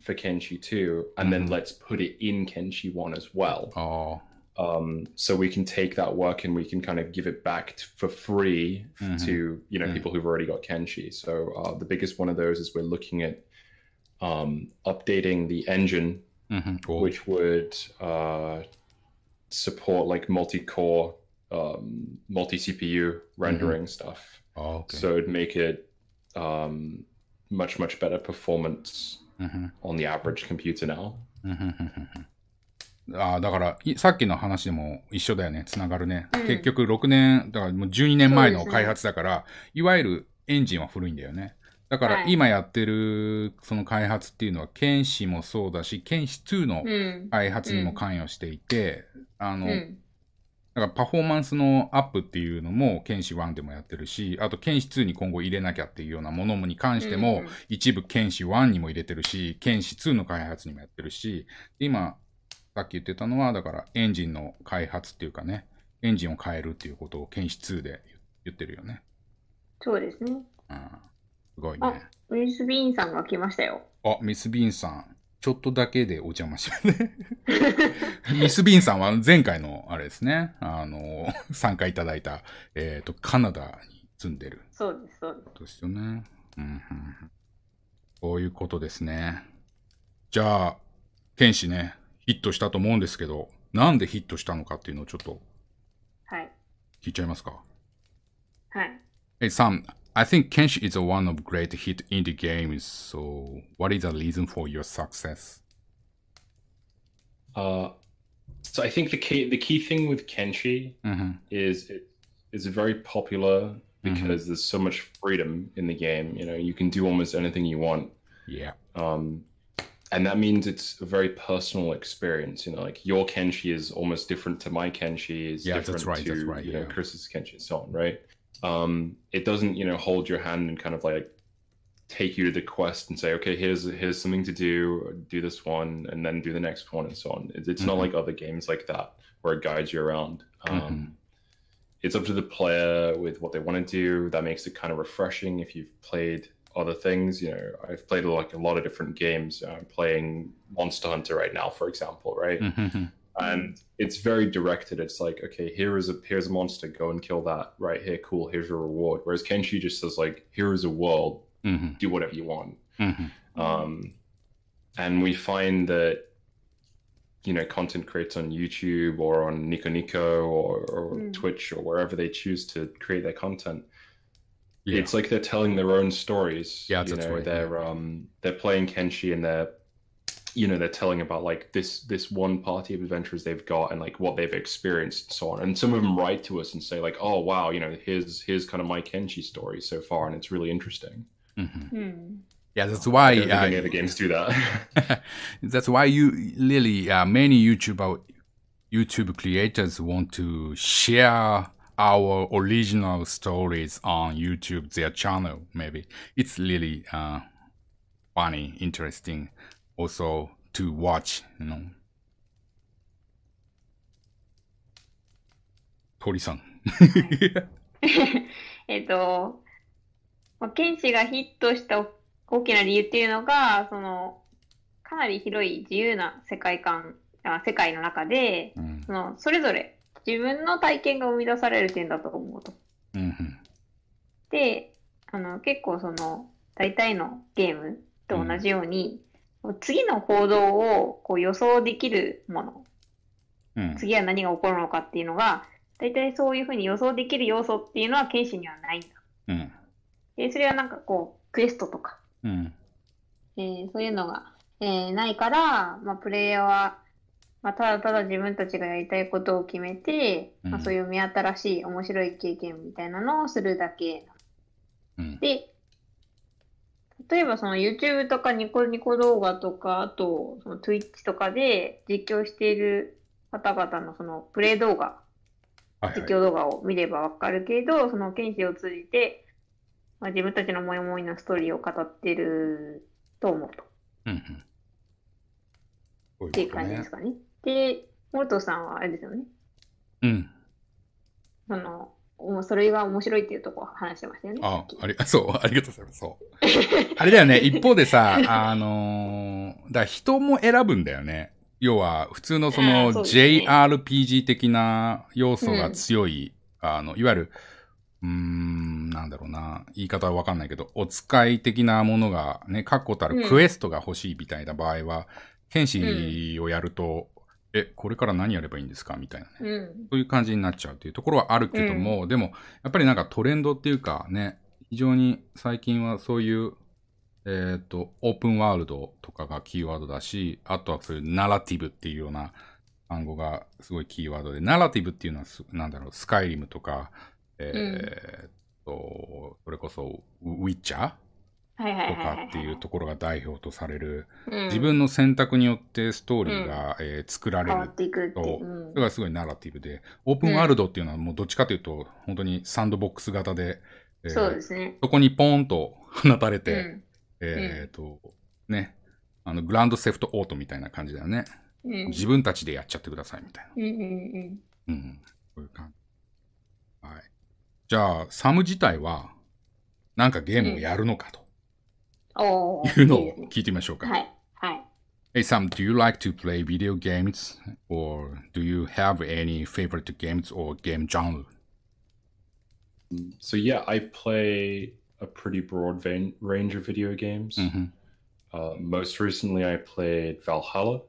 for Kenshi 2 and mm-hmm. then let's put it in Kenshi 1 as well. Oh. Um, so we can take that work and we can kind of give it back t- for free mm-hmm. to you know people who've already got Kenshi. So uh, the biggest one of those is we're looking at um, updating the engine, mm-hmm. cool. which would uh, support like multi-core um, multi-CPU rendering stuff. ああ、OK。So it'd make it um, much much better performance うんうん on the average computer now. うんうんうんうんああ、だから、いさっきの話でも一緒だよね。つながるね。うん結局6年、だからもう12年前の開発だから、いわゆるエンジンは古いんだよね。だからはい今やってるその開発っていうのは、剣士もそうだし、剣士2のうん。開発にも関与していて、あの、うん。だからパフォーマンスのアップっていうのも、剣士1でもやってるし、あと剣士2に今後入れなきゃっていうようなものに関しても、うん一部剣士1にも入れてるし、剣士2の開発にもやってるし、今、さっき言ってたのは、だからエンジンの開発っていうかね、エンジンを変えるっていうことを剣士2で言ってるよね。そうですね。うん、すごいあね。、ウィスビーンさんが来ましたよ。あ、ミス・ビーンさん、ちょっとだけでお邪魔しますね。ミス・ビーンさんは前回のあれですね、あの、参加いただいた、えっ、と、カナダに住んでるそうです、そうです。ですよね。うんうんうん、こういうことですね。じゃあ、剣士ね、ヒットしたと思うんですけど、なんでヒットしたのかっていうのをちょっとはい。聞いちゃいますか？はい。Hey Sam, I think Kenshi is one of great hit indie games, so what is the reason for your success? Uh, so I think the key the key thing with Kenshi うん、is it is very popular because there's so much freedom in the game. You know, you can do almost anything you want. Yeah. Um, and that means it's a very personal experience. You know, like your Kenshi is almost different to my Kenshi is Yeah, that's different right, to that's right, you know. Chris's Kenshi and so on, right? Um, it doesn't, you know, hold your hand and kind of like take you to the quest and say, okay, here's here's something to do, do this one, and then do the next one, and so on. It's, it's mm-hmm. not like other games like that where it guides you around. Um, mm-hmm. It's up to the player with what they want to do. That makes it kind of refreshing if you've played other things. You know, I've played like a lot of different games. I'm playing Monster Hunter right now, for example, right? Mm-hmm and it's very directed. It's like, okay, here is a here's a monster, go and kill that. Right here, cool. Here's your reward. Whereas Kenshi just says like, here is a world, mm-hmm. do whatever you want. Mm-hmm. Um, and we find that you know content creators on YouTube or on Nico Nico or, or mm. Twitch or wherever they choose to create their content. Yeah. It's like they're telling their own stories. Yeah, that's you know, right. They're yeah. um they're playing Kenshi and they're you know they're telling about like this this one party of adventurers they've got and like what they've experienced and so on and some of them write to us and say like oh wow you know here's here's kind of my kenshi story so far and it's really interesting Mhm. Hmm. Yeah, that's why. i don't think uh, any other games do that that's why you really uh, many YouTuber YouTube creators want to share our original stories on YouTube, their channel. Maybe it's really uh, funny, interesting, also to watch. You know. 鳥さん。えっと、まあ、剣士がヒットした大きな理由っていうのが、その、かなり広い自由な世界観、あ世界の中で、うんその、それぞれ自分の体験が生み出される点だと思うと。うんで、あの、結構その、大体のゲームと同じように、次の行動をこう予想できるもの、うん。次は何が起こるのかっていうのが、大体そういうふうに予想できる要素っていうのは剣士にはないんだ。うん。で、それはなんかこう、クエストとか、うん。えーそういうのが、えーないから、まあ、プレイヤーは、まあ、ただただ自分たちがやりたいことを決めて、まあ、うん。そういう目新しい面白い経験みたいなのをするだけ。うん。で、例えばその YouTube とかニコニコ動画とか、あとその Twitch とかで実況している方々のそのプレイ動画、はいはい実況動画を見ればわかるけど、その剣士を通じて、まあ、自分たちの思い思いのストーリーを語ってると思うと。うんうんっていう感じですかね。で、モルトさんはあれですよね。うん。その、おそれが面白いっていうとこ話してましたよね。あ、あり、そう、ありがとうございます。そう。あれだよね、一方でさ、あのーだ人も選ぶんだよね。要は、普通のそあの JRPG 的な要素が強い、あの、いわゆる、うーん、なんだろうな、言い方はわかんないけど、お使い的なものがね、確固たるクエストが欲しいみたいな場合は、剣士をやると、え、これから何やればいいんですか？みたいなね。うん。そういう感じになっちゃうっていうところはあるけども、でも、やっぱりなんかトレンドっていうかね、非常に最近はそういう、えっ、と、オープンワールドとかがキーワードだし、あとはそういうナラティブっていうような単語がすごいキーワードで、ナラティブっていうのはす、なんだろう、スカイリムとか、えっ、と、それこそ、ウィッチャー？と。かっていうところが代表とされる、うん自分の選択によってストーリーが、えー作られる変わっていくっていう。んそれがすごいナラティブで、オープンワールドっていうのはもうどっちかというと、本当にサンドボックス型で、えーそうですね。そこにポーンと放たれて、うんえっ、と、ね、あの、グランドセフトオートみたいな感じだよね。うん自分たちでやっちゃってくださいみたいな。うんうんうん。うん。そういう感じ。はい。じゃあ、サム自体は、なんかゲームをやるのかというのをいいですね聞いてみましょうか。はい。はい。 Hey Sam, do you like to play video games or do you have any favorite games or game genre? So yeah, I play a pretty broad vein, range of video games. Mm-hmm. Uh, most recently, I played Valhalla.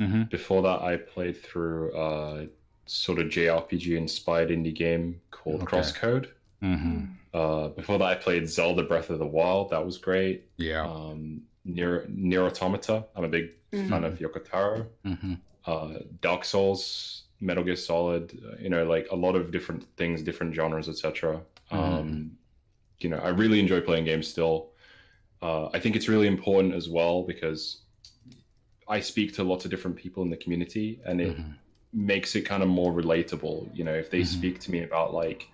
Mm-hmm. Before that, I played through a sort of JRPG inspired indie game called Okay. Crosscode. Mm-hmm. Uh, before that, I played Zelda Breath of the Wild. That was great. Yeah. Um, Nier, Nier Automata. I'm a big fan of Yokotaro. Mm-hmm. Uh, Dark Souls, Metal Gear Solid. You know, like a lot of different things, different genres, etc. Um, you know, I really enjoy playing games still. Uh, I think it's really important as well because I speak to lots of different people in the community, and it Mhm. makes it kind of more relatable. You know, if they Mhm. speak to me about like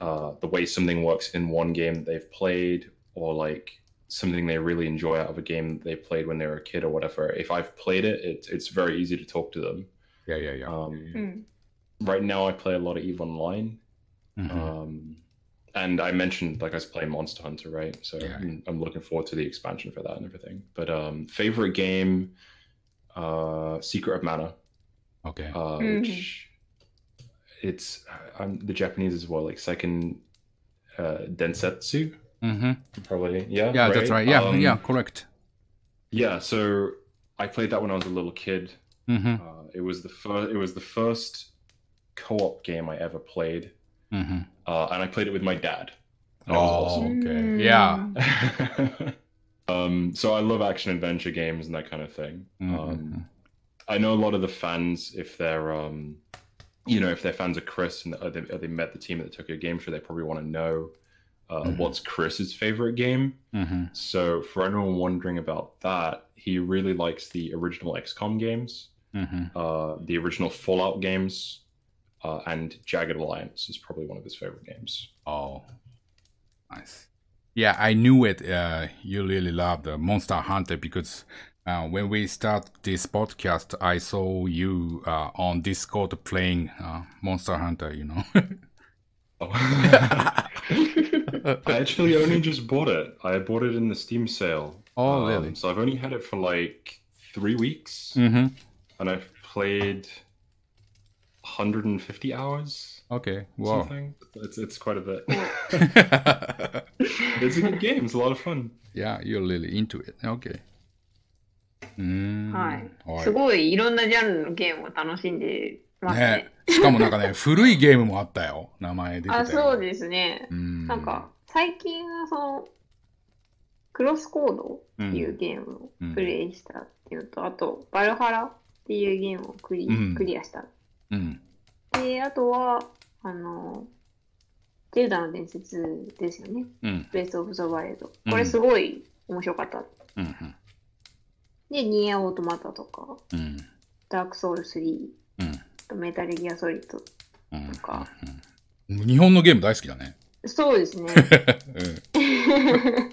uh, the way something works in one game that they've played, or like something they really enjoy out of a game they played when they were a kid or whatever. If I've played it, it's it's very easy to talk to them. Yeah, yeah, yeah. Um, うん。right now, I play a lot of Eve Online. Mhm. Um, and I mentioned like I was playing Monster Hunter, right? So Yeah. I'm, I'm looking forward to the expansion for that and everything. But um, favorite game, uh, Secret of Mana, okay. uh, Mhm. which it's I'm the Japanese as well, like second uh, Densetsu, Mm-hmm. probably. Yeah, Yeah, that's right. Yeah, Um, yeah, correct. yeah. So I played that when I was a little kid. Mm-hmm. Uh, it was the first. It was the first co-op game I ever played, Mm-hmm. uh, and I played it with my dad. And was Oh, awesome. okay. Mm. Yeah. Um, so I love action adventure games and that kind of thing. Mhm. Um, I know a lot of the fans, if they're, um, you know, if their fans of Chris and they, they met the team at the Tokyo Game Show, they probably want to know uh, mm-hmm. what's Chris's favorite game. Mm-hmm. So for anyone wondering about that, he really likes the original XCOM games, mm-hmm. uh, the original Fallout games, uh, and Jagged Alliance is probably one of his favorite games. Oh, nice. Yeah, I knew it. Uh, you really loved uh, Monster Hunter because uh, when we start this podcast, I saw you uh, on Discord playing uh, Monster Hunter. You know. Oh. I actually only just bought it. I bought it in the Steam sale. oh, Um, really? So I've only had it for like three weeks, Mm-hmm. and I've played 150 hours. Okay. Wow. Something. It's it's quite a bit. it's a good game. It's a lot of fun. Yeah, you're really into it. Okay. うーんはい。はいすごいいろんなジャンルのゲームを楽しんでますね。ね。しかもなんかね、古いゲームもあったよ。名前出てたよ。あ、そうですね。うん。なんか、最近はその、クロスコードっていうゲームをプレイしたっていうのと、あと、バルハラっていうゲームをクリ,、うんクリアした。うん。で、あとは、あの、ゼルダの伝説ですよね。うん。ブレスオブザワイルド。うんこれすごい面白かった。うん。で、ニアオートマタとか、うん。ダークソウル3、うん。とメタルギアソリッド。うんとかうん日本のゲーム大好きだね。そうですね。うん。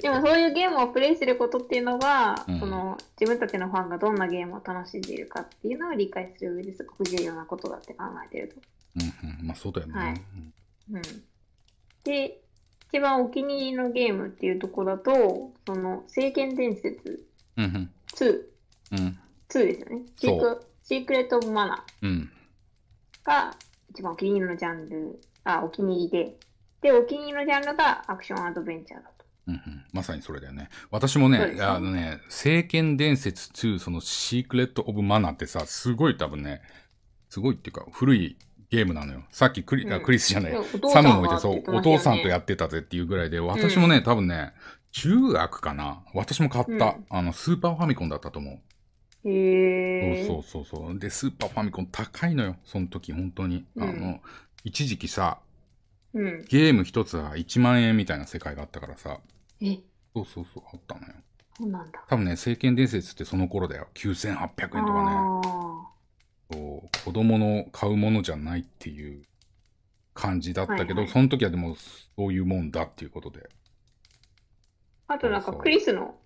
でもそういうゲームをプレイすることっていうのが、うんその自分たちのファンがどんなゲームを楽しんでいるかっていうのを理解する上ですごく重要なことだって考えてると。うんうんまあそうだよね。はいうん、で、一番お気に入りのゲームっていうところだと、その、聖剣伝説うんうん。2、うん。2ですよね。シークシークレット・オブ・マナうん。ーが一番お気に入りのジャンル、あ、お気に入りで、で、お気に入りのジャンルがアクションアドベンチャーだと。うんうん。まさにそれだよね。私もね、あのね、聖剣伝説2、そのシークレット・オブ・マナーってさ、すごい多分ね、すごいっていうか、古いゲームなのよ。さっきクリ,あ、うん。クリスじゃない、サムもいてそう、お父さんとやってたぜっていうぐらいで、私もね、多分ね、中学かな？私も買った、うんあの、スーパーファミコンだったと思う。へー。そうそうそうそう。で、スーパーファミコン高いのよ、その時、本当に。うんあの、一時期さ、うん。ゲーム一つは1万円みたいな世界があったからさ、え、そうそうそう、あったのよ。そうなんだ。多分ね、聖剣伝説ってその頃だよ。9800円とかね。あそう子供の買うものじゃないっていう感じだったけど、はいはいその時はでもそういうもんだっていうことで。ーあとなんかクリスの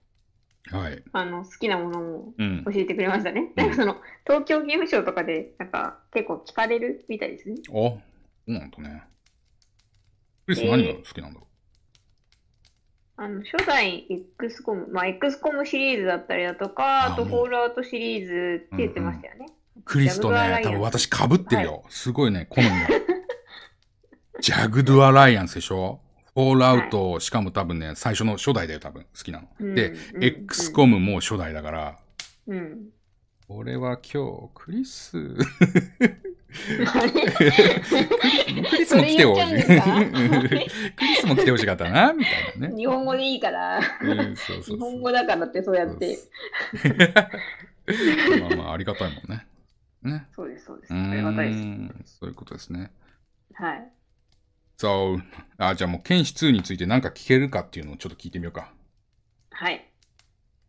はい。あの好きなものもうん教。えてくれましたね。うんなんかその東京ゲームショウとかでなんか結構聞かれるみたいですね。あ、そうなんだね。クリス何が好きなんだろあの初代 XCOM、まあ XCOM シリーズだったりだとか、あとあもうフォールアウトシリーズって言ってましたよね。うクリスとね多分私被ってるよ。すごいね、好みが。ジャグドアライアンスでしょ？フォールアウト、しかも多分ね、最初の初代だよ、多分好きなの。うんで、うん XCOM も初代だから、うん。俺は今日、クリス、クリスも来てほしい。クリスも来てほしかったな、みたいなね。日本語でいいから。うん、そうそう日本語だからってそうやって。まあまあ、ありがたいもんね。ね。そうです、そうです。うありがたいです。そういうことですね。はい。So, あ、じゃあもう、剣士2について何か聞けるかっていうのをちょっと聞いてみようか。はい。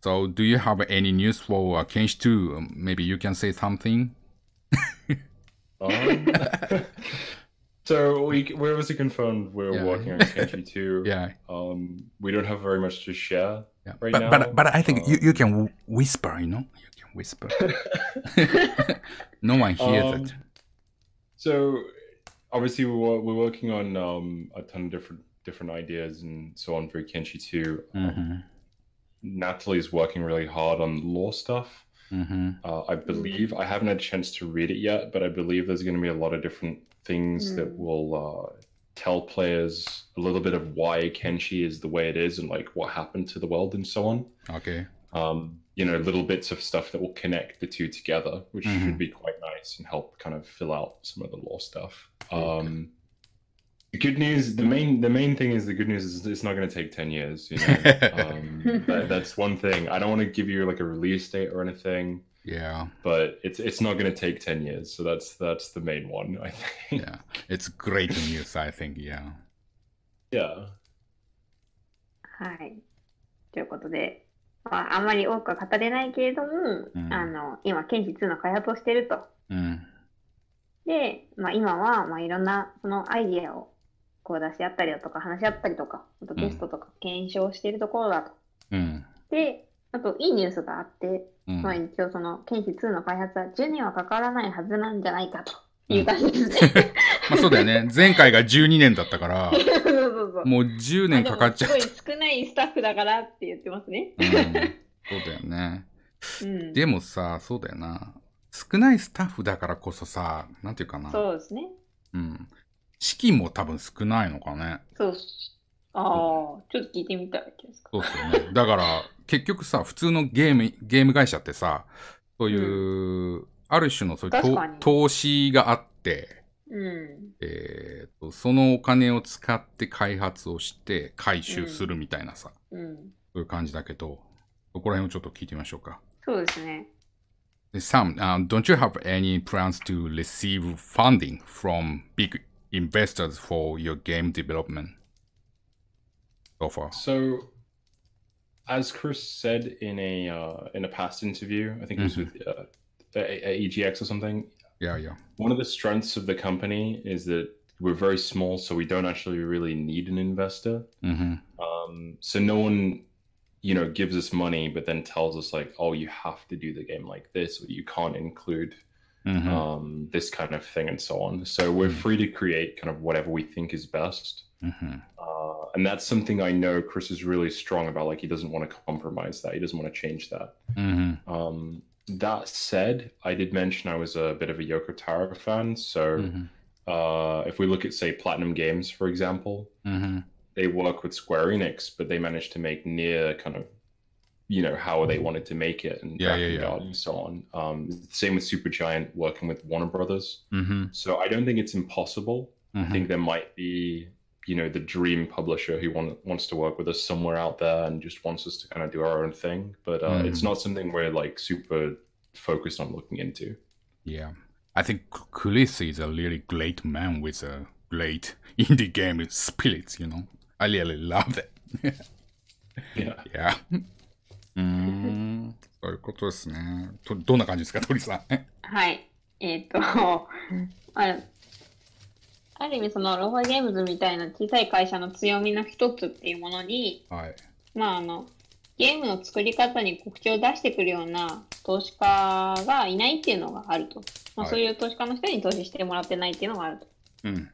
So, do you have any news for uh, Kenshi 2? Um, Maybe you can say something? Um, so we we obviously confirmed we're Yeah. working on Kenshi 2. Yeah. Um, we don't have very much to share. yeah. Right but, now, but, but I think you, um, you can w- whisper, you know? You can whisper. no one hears Um, it. So obviously we're, we're working on um, a ton of different different ideas and so on for Kenshi 2. Um, Mhm. Natalie's working really hard on lore stuff. Mhm. Uh, I believe I haven't had a chance to read it yet, but I believe there's going to be a lot of different things that Mm. will uh, tell players a little bit of why Kenshi is the way it is and like what happened to the world and so on. Okay Um, you know, little bits of stuff that will connect the two together, which Mhm. should be quite nice and help kind of fill out some of the lore stuff. Um, The good news, the main, the main thing is the good news is it's not going to take ten years. You know, um, that, that's one thing. I don't want to give you like a release date or anything. Yeah. But it's it's not going to take ten years, so that's that's the main one. I think. Yeah, it's great news. I think. Yeah. Yeah. はい。ということで、 まあ、あんまり多くは語れないけれども、うんあの、今、ケンジ2の開発をしていると。うん。で、まあ、今は、まあ、いろんな、そのアイディアを、こう出し合ったりだとか、話し合ったりとか、あとテストとか検証しているところだと。うん。で、あと、いいニュースがあって、うんまあ、一応、その、ケンジ2の開発は10年はかからないはずなんじゃないかという感じですね。まあそうだよね。前回が12年だったから。もう10年かかっちゃうあでも。すごい少ないスタッフだからって言ってますね。うん、そうだよね。うん。でもさ、そうだよな。少ないスタッフだからこそさ、なんていうかな。そうですね。うん。資金も多分少ないのかね。そうっす。ああ、ちょっと聞いてみたいですか。そうっすよね。だから、結局さ、普通のゲーム、ゲーム会社ってさ、そういう、ある種のそういう投資があって、うん。えーと、そのお金を使って開発をして回収するみたいなさ、うん。そういう感じだけど、そこら辺をちょっと聞いてみましょうか。そうですね。Sam, uh, don't you have any plans to receive funding from big investors for your game development so far? So, as Chris said in a uh, in a past interview, I think it was Mhm. with uh, a- a- EGX or something. Yeah, yeah. One of the strengths of the company is that we're very small, so we don't actually really need an investor. Mm-hmm. Um, so no one, you know, gives us money, but then tells us like, "Oh, you have to do the game like this, or you can't include Mm-hmm. um, this kind of thing, and so on." So we're Mhm. free to create kind of whatever we think is best. mm-hmm. Uh, and that's something I know Chris is really strong about. Like he doesn't want to compromise that. He doesn't want to change that. Mm-hmm. Um, that said, I did mention I was a bit of a Yoko Taro fan. So Mm-hmm. uh, if we look at say Platinum Games, for example, Mm-hmm. they work with Square Enix, but they managed to make near kind of you know how they wanted to make it and Yeah, yeah, yeah. and so on. Um, same with Supergiant working with Warner Brothers. Mm-hmm. So I don't think it's impossible. I Mm-hmm. think there might be, you know, the dream publisher who want, wants to work with us somewhere out there and just wants us to kind of do our own thing. But uh, Mm. it's not something we're like super focused on looking into. Yeah. I think Chris is a really great man with a great indie game spirit, you know. I really love it. Yeah. yeah. うーん。そういうことですね。とどんな感じですか、鳥さん。はい。えっ、と、あ ある意味そのローファゲームズみたいな小さい会社の強みの一つっていうものに、はい。まああの、ゲームの作り方に告知を出してくるような投資家がいないっていうのがあると。まあ、はいそういう投資家の人に投資してもらってないっていうのがあると。うん。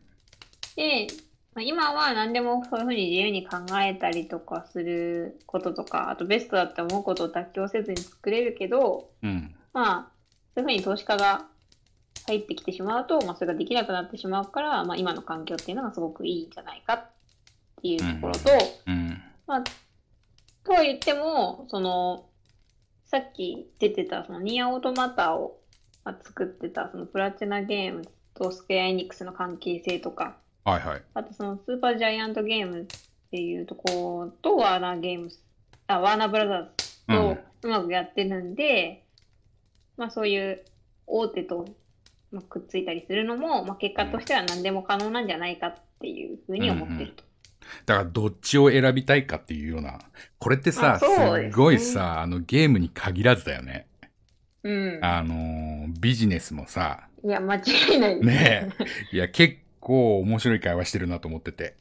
で、まあ、今は何でもそういうふうに自由に考えたりとかすることとか、あとベストだって思うことを妥協せずに作れるけど、うん。まあ、そういうふうに投資家が入ってきてしまうと、まあ、それができなくなってしまうから、まあ、今の環境っていうのがすごくいいんじゃないかっていうところと、うん。まあ、とは言っても、その、さっき出てた、そのニアオートマタをまあ作ってた、そのプラチナゲームとスクエアエニックスの関係性とか、はいはい。あとそのスーパージャイアントゲームっていうところとワーナーゲームズ、あ、ワーナーブラザーズとうまくやってるんで、まあそういう大手とまあくっついたりするのも、まあ結果としては何でも可能なんじゃないかっていうふうに思ってると。だからどっちを選びたいかっていうような。これってさ、ねすっごいさ、あのゲームに限らずだよね。うん。あのービジネスもさ、いや、間違いないです。ねえ。いや、結構面白い会話してるなと思ってて。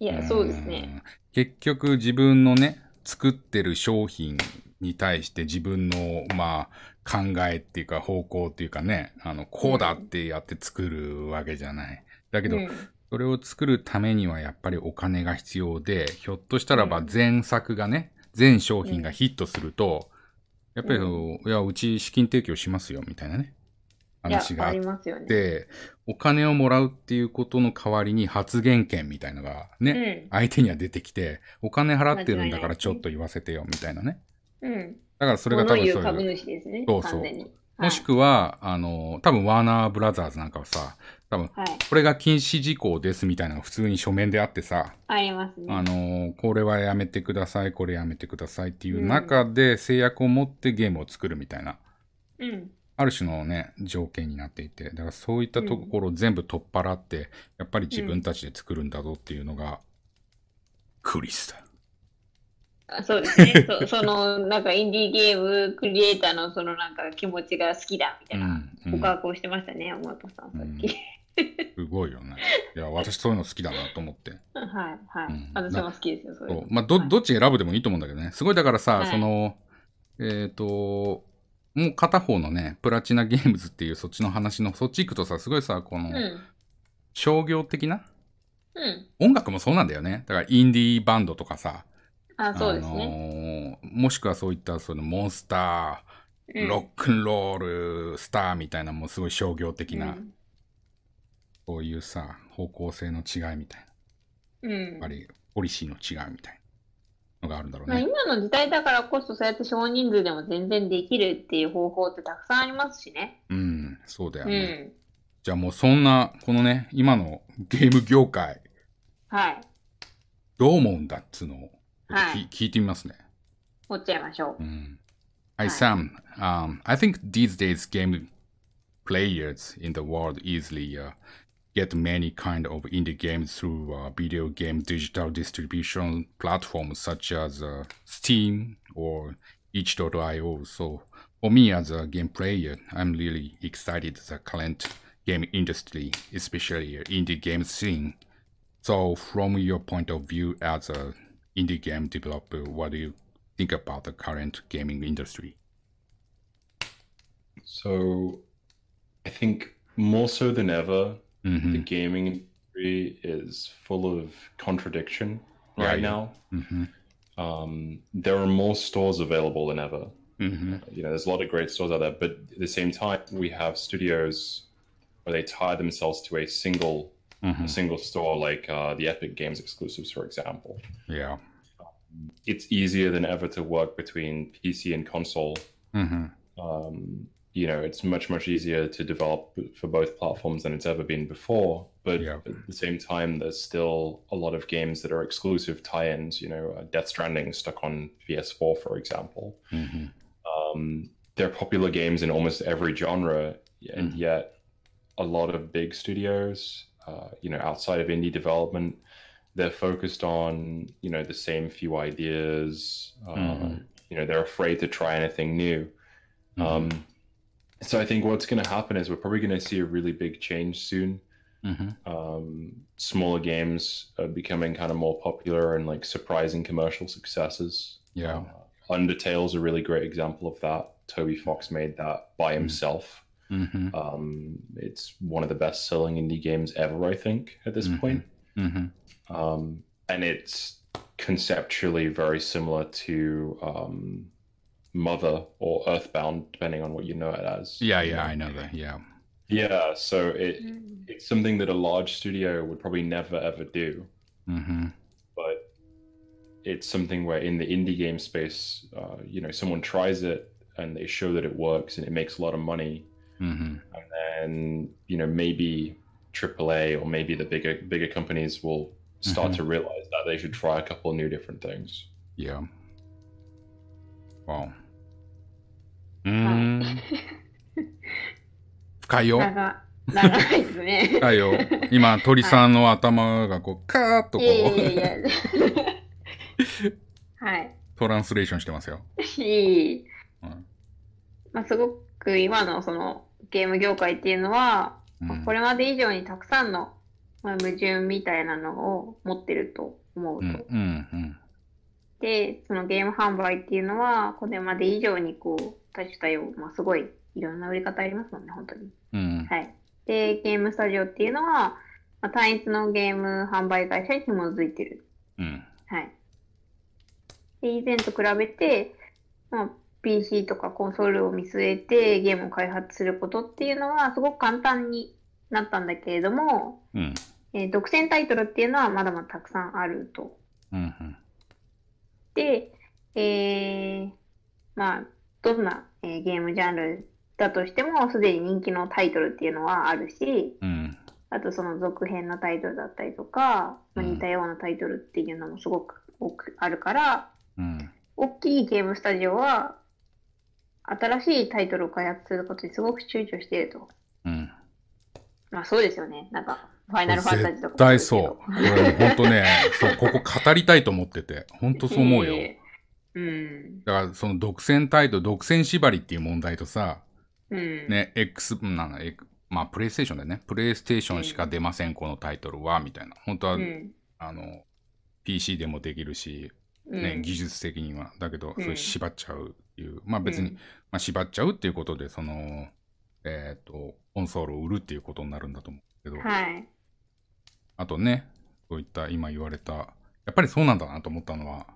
いや、そうですね。うん。結局自分のね、作ってる商品に対して自分の、まあ、考えっていうか方向っていうかね、あの、こうだってやって作るわけじゃない。だけど、うんそれを作るためにはやっぱりお金が必要で、ひょっとしたらばうん前作がね、全商品がヒットすると、やっぱり、ういや、うち資金提供しますよ、みたいなね、話があっありますよね。て、お金をもらうっていうことの代わりに発言権みたいのがね、相手には出てきて、お金払ってるんだからちょっと言わせてよ、みたいなね。うん。うん。だからそれが多分そういう、株主ですね。そうそう。もしくは、あの、多分ワーナーブラザーズなんかはさ、多分、はい。これが禁止事項ですみたいなのが普通に書面であってさ、ありますね。あの、これはやめてください、これやめてくださいっていう中で制約を持ってゲームを作るみたいな、うん。ある種のね、条件になっていて、だからそういったところを全部取っ払って、やっぱり自分たちで作るんだぞっていうのが、クリスだ。あそうですね。そ その、なんかインディーゲームクリエイターのそのなんか気持ちが好きだみたいなうん告白をしてましたね、山本さん、さっき。すごいよね。いや、私そういうの好きだなと思って。はい、はい、うん私も好きですよ、それ。そうまあ、ど、どっち選ぶでもいいと思うんだけどね。すごいだからさ、はいその、えっ、と、もう片方のね、プラチナゲームズっていうそっちの話の、そっち行くとさ、すごいさ、この、うん。商業的なうん。音楽もそうなんだよね。だからインディーバンドとかさ、あ、そうですね。あのーもしくはそういったそのモンスター、うんロックンロール、スターみたいなもうすごい商業的な、うんそういうさ、方向性の違いみたいな。うんやっぱりポリシーの違いみたいなのがあるんだろうまあ、ね。今の時代だからこそそうやって少人数でも全然できるっていう方法ってたくさんありますしね。うん、そうだようね。ん。じゃあもうそんな、このね、今のゲーム業界、はい。どう思うんだっつうのを、はいき聞いてみますね。持っちゃいましょう。うん。Hi, Hi. Sam. Um, I think these days game players in the world easily uh, get many kind of indie games through uh, video game digital distribution platforms such as uh, Steam or itch.io. So for me as a game player, I'm really excited the current game industry, especially indie game scene. So from your point of view as a indie game developer, what do you think about the current gaming industry? So I think more so than ever, the Mm-hmm. gaming industry is full of contradiction Yeah, right now. Mm-hmm. Um, there are more stores available than ever. Mm-hmm. You know, there's a lot of great stores out there, but at the same time, we have studios where they tie themselves to a single Mm-hmm. a single store, like uh, the Epic Games exclusives, for example. Yeah. It's easier than ever to work between PC and console. Mm-hmm. Um, you know, it's much much easier to develop for both platforms than it's ever been before. But Yeah. at the same time, there's still a lot of games that are exclusive tie-ins. You know, uh, Death Stranding stuck on PS4, for example. Mm-hmm. Um, they're popular games in almost every genre, and Mhm. yet a lot of big studios, uh, you know, outside of indie development, they're focused on you know the same few ideas. Uh, Mhm. You know, they're afraid to try anything new. Um, so I think what's going to happen is we're probably going to see a really big change soon. Mm-hmm. Um, smaller games are becoming kind of more popular and like surprising commercial successes. Yeah. Uh, Undertale's a really great example of that. Toby Fox made that by himself. Mm-hmm. Um, it's one of the best selling indie games ever, I think, at this Mhm. point. Mm-hmm. Um, and it's conceptually very similar to um, Mother or Earthbound, depending on what you know it as. Yeah, yeah, I know that. Yeah. Yeah, so it, Mm. it's something that a large studio would probably never ever do, Mm-hmm. but it's something where in the indie game space, uh, you know, someone tries it and they show that it works and it makes a lot of money, Mm-hmm. and then you know maybe AAA or maybe the bigger bigger companies will start Mhm. to realize that they should try a couple of new different things. Yeah. Wow. うーん。深いよ。長長いですね。深いよ。今、鳥さんの頭がこう、カーッとこいやいやいやう、いや。はい。トランスレーションしてますよ。いい。うんまあ、すごく今のそのゲーム業界っていうのは、まあこれまで以上にたくさんの、まあ、矛盾みたいなのを持ってると思うと。うん、うん、うん。で、そのゲーム販売っていうのは、これまで以上にこう、多種多様、まあ、すごいいろんな売り方ありますもんね、本当に。うん、はい。で、ゲームスタジオっていうのは、まあ、単一のゲーム販売会社に紐づいてる。うん。はい。で、以前と比べて、まあ、PC とかコンソールを見据えてゲームを開発することっていうのはすごく簡単になったんだけれども、うん、えー独占タイトルっていうのはまだまだたくさんあると。うん、うん。で、えーまあ、どんな、えーゲームジャンルだとしても、すでに人気のタイトルっていうのはあるし、うん。あとその続編のタイトルだったりとか、ま似たようなタイトルっていうのもすごく多くあるから、うん。大きいゲームスタジオは、新しいタイトルを開発することにすごく躊躇していると。うん。まあそうですよね。なんか、ファイナルファンタジーとか絶対もそう。本当ね、そう、ここ語りたいと思ってて、本当そう思うよ。へーうん。だから、その独占タイトル、独占縛りっていう問題とさ、うん。ね、X、なんだ、まあ、プレイステーションでね、プレイステーションしか出ません、このタイトルは、みたいな。本当は、うん。あの、PC でもできるし、うんね、技術的には。だけど、うんそれ縛っちゃういう。まあ別に、うんまあ、縛っちゃうっていうことで、その、えっ、と、コンソールを売るっていうことになるんだと思うけど、はい。あとね、そういった今言われた、やっぱりそうなんだなと思ったのは、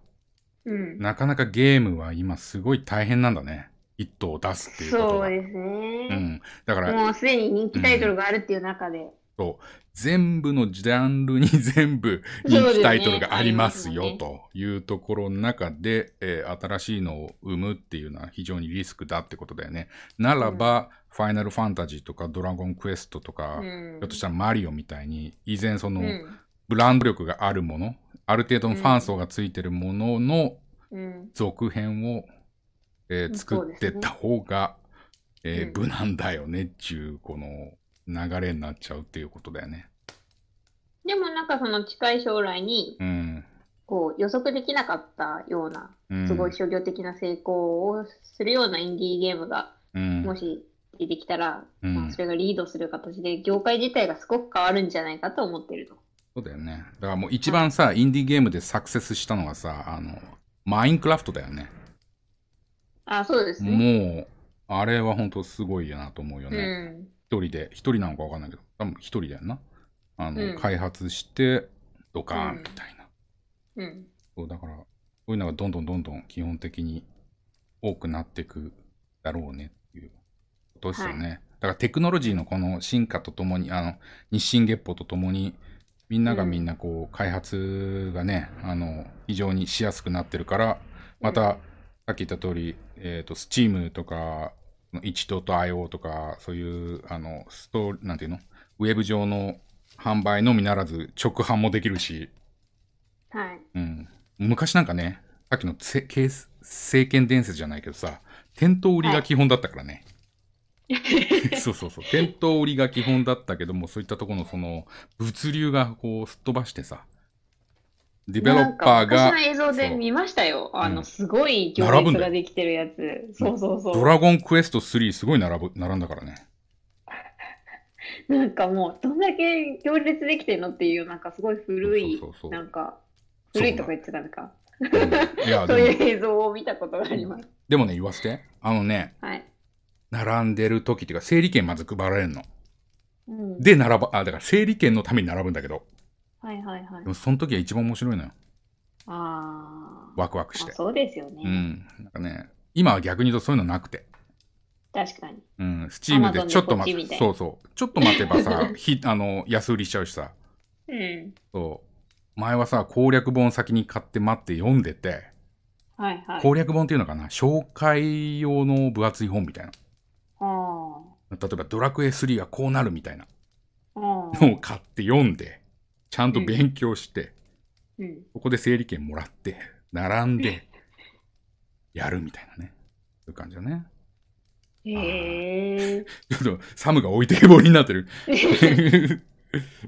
うん。なかなかゲームは今すごい大変なんだね。一頭を出すっていうことが。そうですうね。ん。だから、もうすでに人気タイトルがあるっていう中で。全部のジャンルに 全部人気タイトルがありますよというところの中で、えー新しいのを生むっていうのは非常にリスクだってことだよね。ならば、ファイナルファンタジーとかドラゴンクエストとか、うんひょっとしたらマリオみたいに、以前その、うん。ブランド力があるもの、ある程度のファン層がついてるもののうん。続編を、えーうん作ってった方が、えーうん無難だよねっていう、この流れになっちゃうっていうことだよね。でもなんかその近い将来に、うん。こう予測できなかったような、うんすごい商業的な成功をするようなインディーゲームが、うんもし出てきたら、うんまあ、それがリードする形で、業界自体がすごく変わるんじゃないかと思ってると。そうだよね。だからもう一番さ、インディーゲームでサクセスしたのがさ、あの、マインクラフトだよね。あ、そうですね。もう、あれは本当すごいやなと思うようね。ん。一人で、一人なのかわかんないけど、多分一人だよな。あの、うん開発して、ドカーンうんみたいな。うん。そうだから、こういうのがどんどんどんどん基本的に多くなっていくだろうねっていうことですよね。だからテクノロジーのこの進化とともに、あの、日進月歩とともに、みんながみんなこう、開発がね、あの、非常にしやすくなってるから、また、さっき言った通り、えっ、と、Steam とか、1.io とか、そういう、あの、ストーなんていうの？ウェブ上の販売のみならず、直販もできるし、はい。うん、昔なんかね、さっきのせケース政権伝説じゃないけどさ、店頭売りが基本だったからね。そうそうそう。店頭売りが基本だったけども、そういったところのその物流がこうすっ飛ばしてさ、ディベロッパーがなんか昔の映像で見ましたよ。あの、うんすごい行列ができてるやつ。そうそうそう。ドラゴンクエスト3すごい並ぶ並んだからね。なんかもう、どんだけ行列できてるのっていう、なんかすごい古いそうそうそう、なんか、古いとか言ってたのか。いや、そういう映像を見たことがあります。でもね、言わせて。あのね、はい。並んでる時っていうか、整理券まず配られるの。うん、で、並ば、あ、だから整理券のために並ぶんだけど、はいはいはいで。もその時が一番面白いのよ。あーワクワクしてあ。。そうですよね。うん。なんかね、今は逆に言うとそういうのなくて。確かに。うん、スチームでちょっと待って、そうそう。ちょっと待てばさ、ひあの、安売りしちゃうしさ。うん。そう。前はさ、攻略本先に買って待って読んでて、はいはい。攻略本っていうのかな？紹介用の分厚い本みたいな。あ例えばドラクエ3はこうなるみたいなあ。あのあ。を買って読んで、ちゃんと勉強して、うん。ここで整理券もらって、並んで、やるみたいなね。そういう感じだね。へえ。ちょっと、サムが置いてけぼりになってる。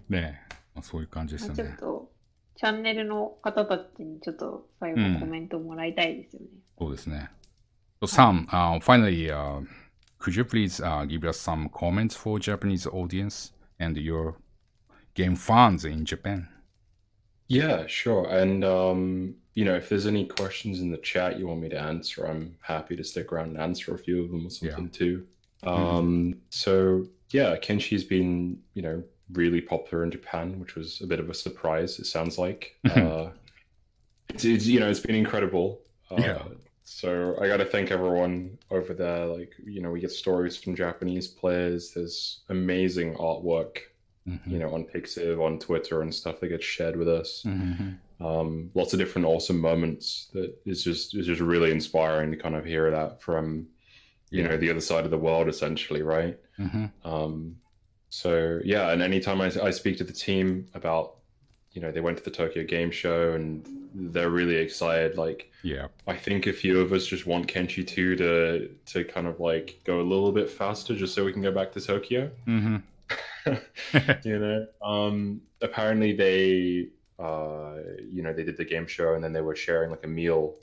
ねえ、まあ、そういう感じですよねちょっ。と、チャンネルの方たちにちょっと最後コメントもらいたいですよね。そうですね。So, Sam, uh, finally, uh, could you please uh, give us some comments for Japanese audience and your game fans in Japan? Yeah, sure. And um, you know, if there's any questions in the chat you want me to answer, I'm happy to stick around and answer a few of them or Yeah. something too. Um, so yeah, Kenshi's been, you know, really popular in Japan, which was a bit of a surprise. It sounds like uh, it's, it's you know it's been incredible. Uh, Yeah. So I got to thank everyone over there. Like you know, we get stories from Japanese players. There's amazing artwork, Mhm. you know, on Pixiv, on Twitter, and stuff that gets shared with us Mhm. um, lots of different awesome moments that is just is just really inspiring to kind of hear that from you know, the other side of the world, essentially, right? Mhm. Um, so yeah, and anytime I, I speak to the team about, you know, they went to the Tokyo Game Show and they're really excited. Like, Yeah. I think a few of us just want Kenshi 2 to to kind of like go a little bit faster, just so we can go back to Tokyo. Mhm. you know, um, apparently they, uh, you know, they did the game show and then they were sharing like a meal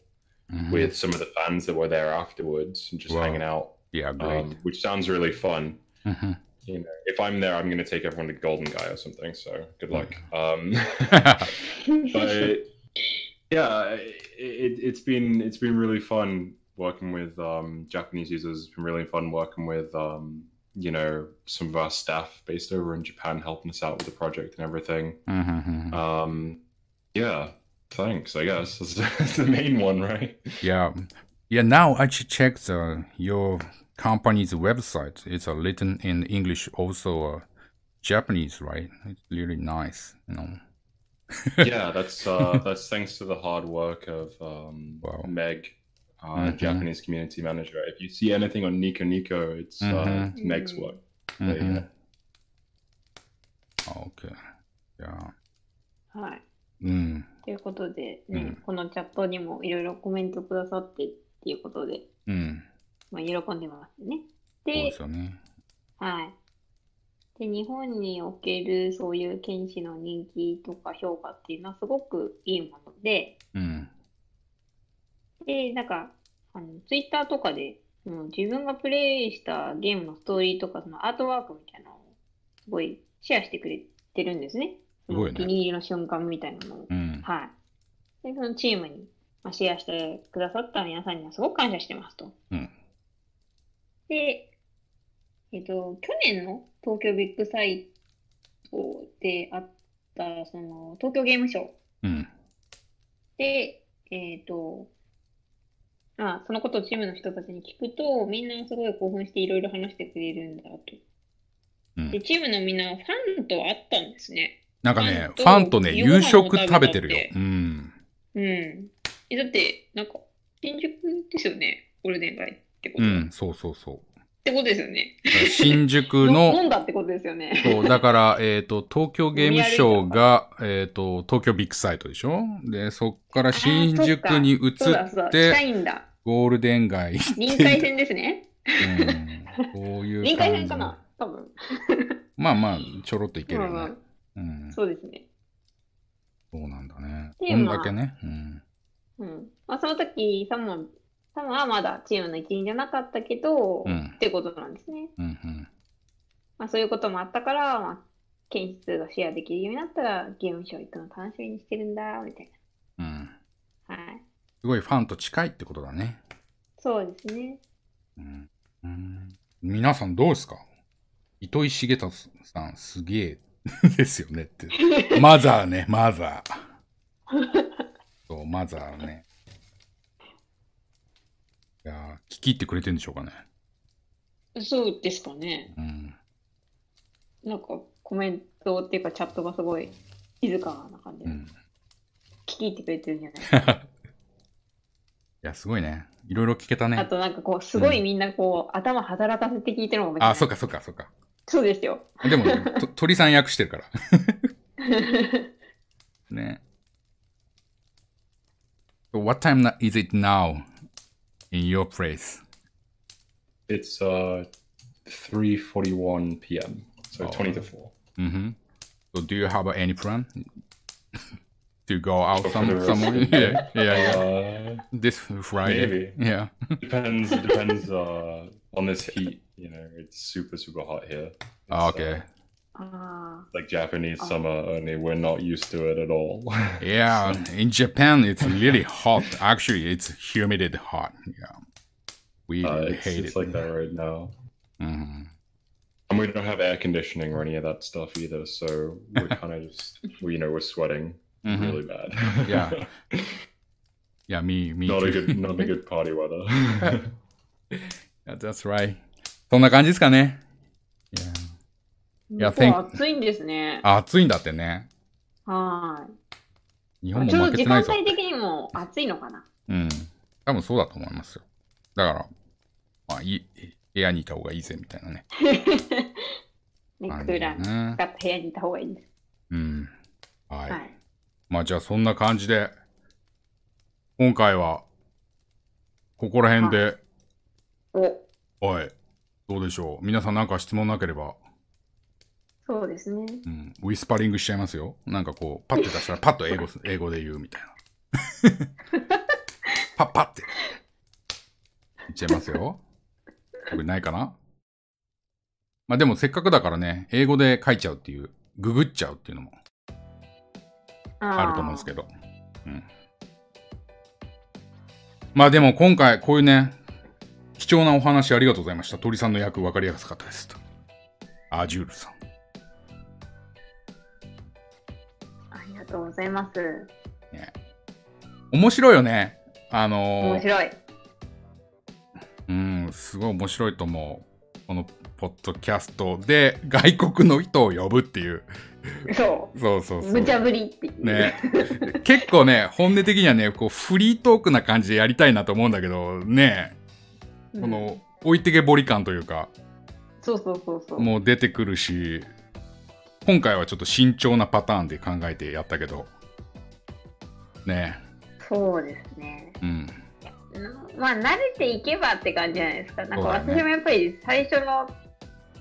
Mhm. with some of the fans that were there afterwards and just Wow. hanging out, Yeah, great. um, which sounds really fun. Mhm. You know, if I'm there, I'm going to take everyone to Golden Guy or something. So good luck. Um, but yeah, it, it's been it's been really fun working with um, Japanese users. It's been really fun working with um, you know some of our staff based over in Japan, helping us out with the project and everything. Mhm. Um, yeah, thanks. I guess that's, that's the main one, right? Yeah. Yeah, now I ch- checked uh, your company's website. It's uh, written in English, also uh, Japanese, right? It's really nice, you know. yeah, that's uh, that's thanks to the hard work of um, Wow. Meg, uh, Mhm. Japanese community manager. If you see anything on Nico Nico, it's uh, Mhm. it's Meg's work. Mhm. Yeah. Okay. Yeah. はい。うん。ということで、ねうんこのチャットにもいろいろコメントくださってっていうことで、うん。まあ、喜んでますね。そうで、ですよね。はい。で、日本におけるそういう剣士の人気とか評価っていうのはすごくいいもので、うん。で、なんか、あの、ツイッターとかで、もう自分がプレイしたゲームのストーリーとか、そのアートワークみたいなのをすごいシェアしてくれてるんですね。すごいねお気に入りの瞬間みたいなのを。うん。はい。で、そのチームに、まあ、シェアしてくださった皆さんにはすごく感謝してますと。うんで、えっと、去年の東京ビッグサイトであった、その、東京ゲームショウうん。で、えっと、まあ、そのことをチームの人たちに聞くと、みんなすごい興奮していろいろ話してくれるんだと。うんで、チームのみんなファンと会ったんですね。なんかね、フファンとね、夕食食べてるよ。うん。うん。え、だって、なんか、新宿ですよね。ゴールデン街ってことは。っうん、そうそうそう。てことですよね。新宿の飲の、んだってことですよね。そう、だから、えっ、と、東京ゲームショウが、えっ、と、東京ビッグサイトでしょ？で、そっから新宿に移。っ近て、いんだ。ゴールデン街。臨海線ですね。うん、こういう臨。海線かな？多分。まあまあ、ちょろっといけるよねまあま。うんあ、。そうですね。そうなんだね。でこんだけね。うん。うん。まあ、その時、サモン、サモンはまだチームの一員じゃなかったけど、うんってことなんですね。うんうん。まあ、そういうこともあったから、まあ、検出がシェアできるようになったら、ゲームショー行くの楽しみにしてるんだ、みたいうん。な。はい。すごいファンと近いってことだね。そうですね。うん。うん、皆さんどうですか？糸井重里さんすげえですよねって。マザーね、マザー。そう、マザーね。いやー聞き入ってくれてるんでしょうかね。そうですかね。うん。なんか、コメントっていうか、チャットがすごい静かな感じで、うん。聞き入ってくれてるんじゃない？いや、すごいね。いろいろ聞けたあね。となんかこう、すごいみんなこう、頭働かせて聞いてるのが面白いあ、そっかそっかそっか。そうですよ。でも、と 鳥さん役してるから。ね。What time is it now in your place? It's uh 3:41 p.m. So Oh. 20 to 4. Mm-hmm. So do you have any plan? to go out Go some, somewhere? yeah, yeah, yeah. Uh, This Friday. Maybe. Yeah. depends depends uh on this heat, you know, it's super super hot here. It's, Ah, uh, okay. ああ。like Japanese Oh. summer only we're not used to it at all. Yeah. In Japan, it's really hot. Actually, it's humid and hot. Yeah. We Uh, it's, hate it's it. like that right now. Mhm. And we don't have air conditioning or any of that stuff either, so we're kind of just, we, you know, we're sweating Mhm. really bad. Yeah. Yeah, me, me not a good, not a good party weather. Yeah, That's right. そんな感じですかね。いや向こう thank- 暑いんですね。暑いんだってね。はい。日本もちょっと時間負けてないぞ。帯的にも暑いのかな。うん。多分そうだと思いますよ。だから、まあ、いい部屋にいた方がいいぜみたいなね。ね、感クーラー使った部屋にいた方がいいです。うん。はい。はい。まあじゃあそんな感じで、今回は、ここら辺で、お、おい、どうでしょう皆さんなんか質問なければ、そうですね。うん、ウィスパリングしちゃいますよ。なんかこう、パッて出したら パッと英語す、英語で言うみたいな。パッパッて。言っちゃいますよ。特にないかなまあでもせっかくだからね、英語で書いちゃうっていう、ググっちゃうっていうのもあると思うんですけど。うん。まあでも今回こういうね、貴重なお話ありがとうございました。鳥さんの役分かりやすかったです。アジュールさん。ありがとうございます。面白いよね。あのー、面白い。うん、すごい面白いと思う。このポッドキャストで外国の人を呼ぶっていう。そ。そうそうそうう。無茶ぶりっていう。ね。結構ね、本音的にはね、こうフリートークな感じでやりたいなと思うんだけど、ね、うんこの置いてけぼり感というか、そうそうそうそう。もう出てくるし、今回はちょっと慎重なパターンで考えてやったけど、ね、そうですね。うん。うんまあ、慣れていけばって感じじゃないですか。なんか私もやっぱり最初の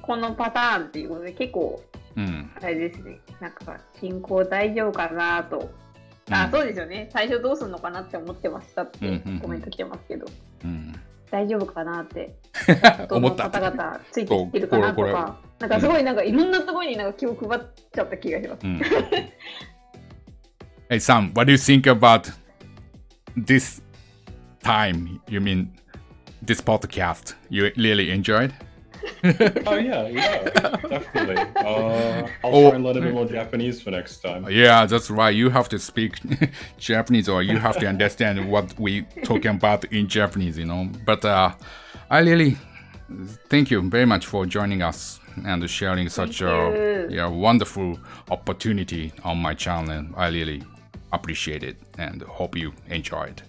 このパターンっていうことで結構、うん。あれですね。なんか進行大丈夫かなと。あ、そうですよね。最初どうすんのかなって思ってましたってうんうんうんコメント来てますけど、うん。大丈夫かなって。ど思ったの方々ついてきてるかなとか、なんかすごいなんかいろんなところになんか気を配っちゃった気がします。うん hey Sam, what do you think about this time? You mean this podcast? You really enjoyed? Oh yeah, yeah, definitely. Uh, I'll Oh. try and learn a bit more Japanese for next time. Yeah, that's right. You have to speak Japanese or you have to understand what we talking about in Japanese, you know. But uh, I really thank you very much for joining us and sharing such a you. yeah, wonderful opportunity on my channel. I really appreciate it and hope you enjoyed.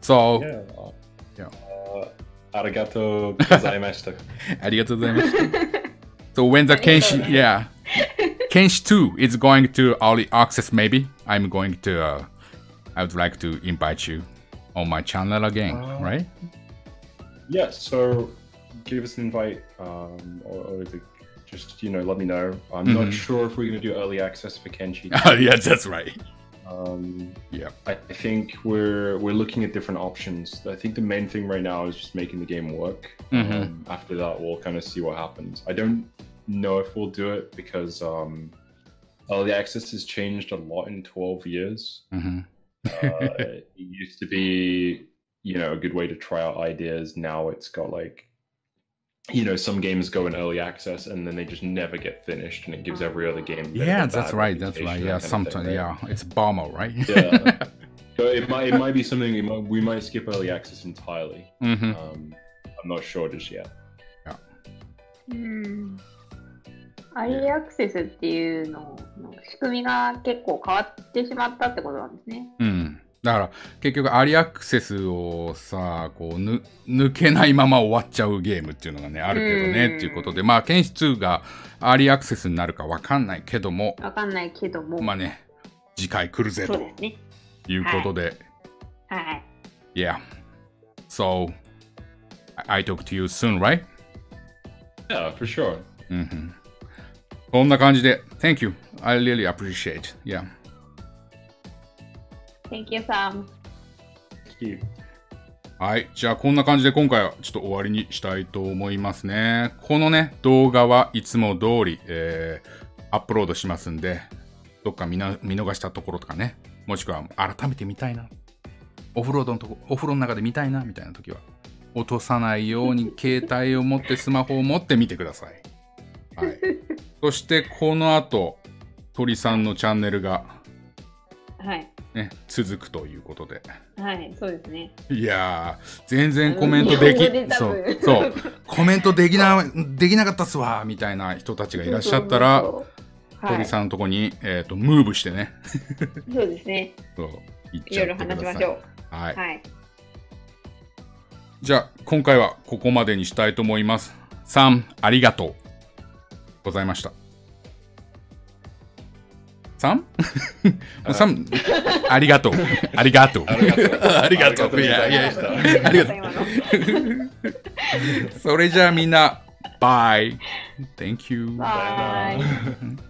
So, Yeah. uh, Yeah. Uh, Arigato gozaimashita. Arigato so when the Kenshi, yeah, Kenshi 2 is going to early access maybe, I'm going to, uh, I would like to invite you on my channel again, uh, right? Yeah, so give us an invite um, or, or the, just, you know, let me know. I'm mm -hmm. not mm-hmm. sure if we're going to do early access for Kenshi. oh, yeah, that's right um, Yeah. I I think we're we're looking at different options. I think the main thing right now is just making the game work. Mhm. Um, after that, we'll kind of see what happens. I don't know if we'll do it because um, early access has changed a lot in 12 years. hmm Uh, it used to be, you know, a good way to try out ideas. Now it's got like, you know, some games go in early access and then they just never get finished, and it gives every other game. a bit of a Yeah, that's bad right. That's reputation, right. that Yeah, kind of thing, sometimes, right? yeah, it's bomber, right? Yeah. So it might it might be something we might, we might skip early access entirely. hmm Um, I'm not sure just yet. うん。アリーアクセスっていうのの仕組みが結構変わってしまったってことなんですね。うん。 だから結局アリアクセスをさこうぬ抜けないまま終わっちゃうゲームっていうのがねあるけどねうんっていうことでまあ検視2がアリアクセスになるかわかんないけどもわかんないけども。まあね次回来るぜとそうですね。いうことで、はい。Yeah so I talk to you soon right? Yeah, for sure. うんうんこんな感じで Thank you I really appreciate yeah Thank you, Sam. Thank you. はい。じゃあ、こんな感じで今回はちょっと終わりにしたいと思いますね。このね、動画はいつも通り、えーアップロードしますんで、どっか見な見逃したところとかね、もしくは改めて見たいな、オフロードのとこ、お風呂の中で見たいな、みたいな時は、落とさないように 携帯を持って、スマホを持って見てください。はい。そして、この後、鳥さんのチャンネルが、はい。ね、続くということで。はい、そうですね。いやー、全然コメントでき、で多そう分、そう、コメントできな、できなかったっすわ、みたいな人たちがいらっしゃったら、鳥さんのとこに、えっ、と、ムーブしてね、そうですね。そう、行っいろいろちゃってください。話しましょう。はい。はい。じゃあ、今回はここまでにしたいと思います。さん、ありがとうございました。さん？さん、ありがとう。ありがとう。ありがとうありがとう。いやいやいや。ありがとう。今の。それじゃあみんな、バイ。Thank you. バイ。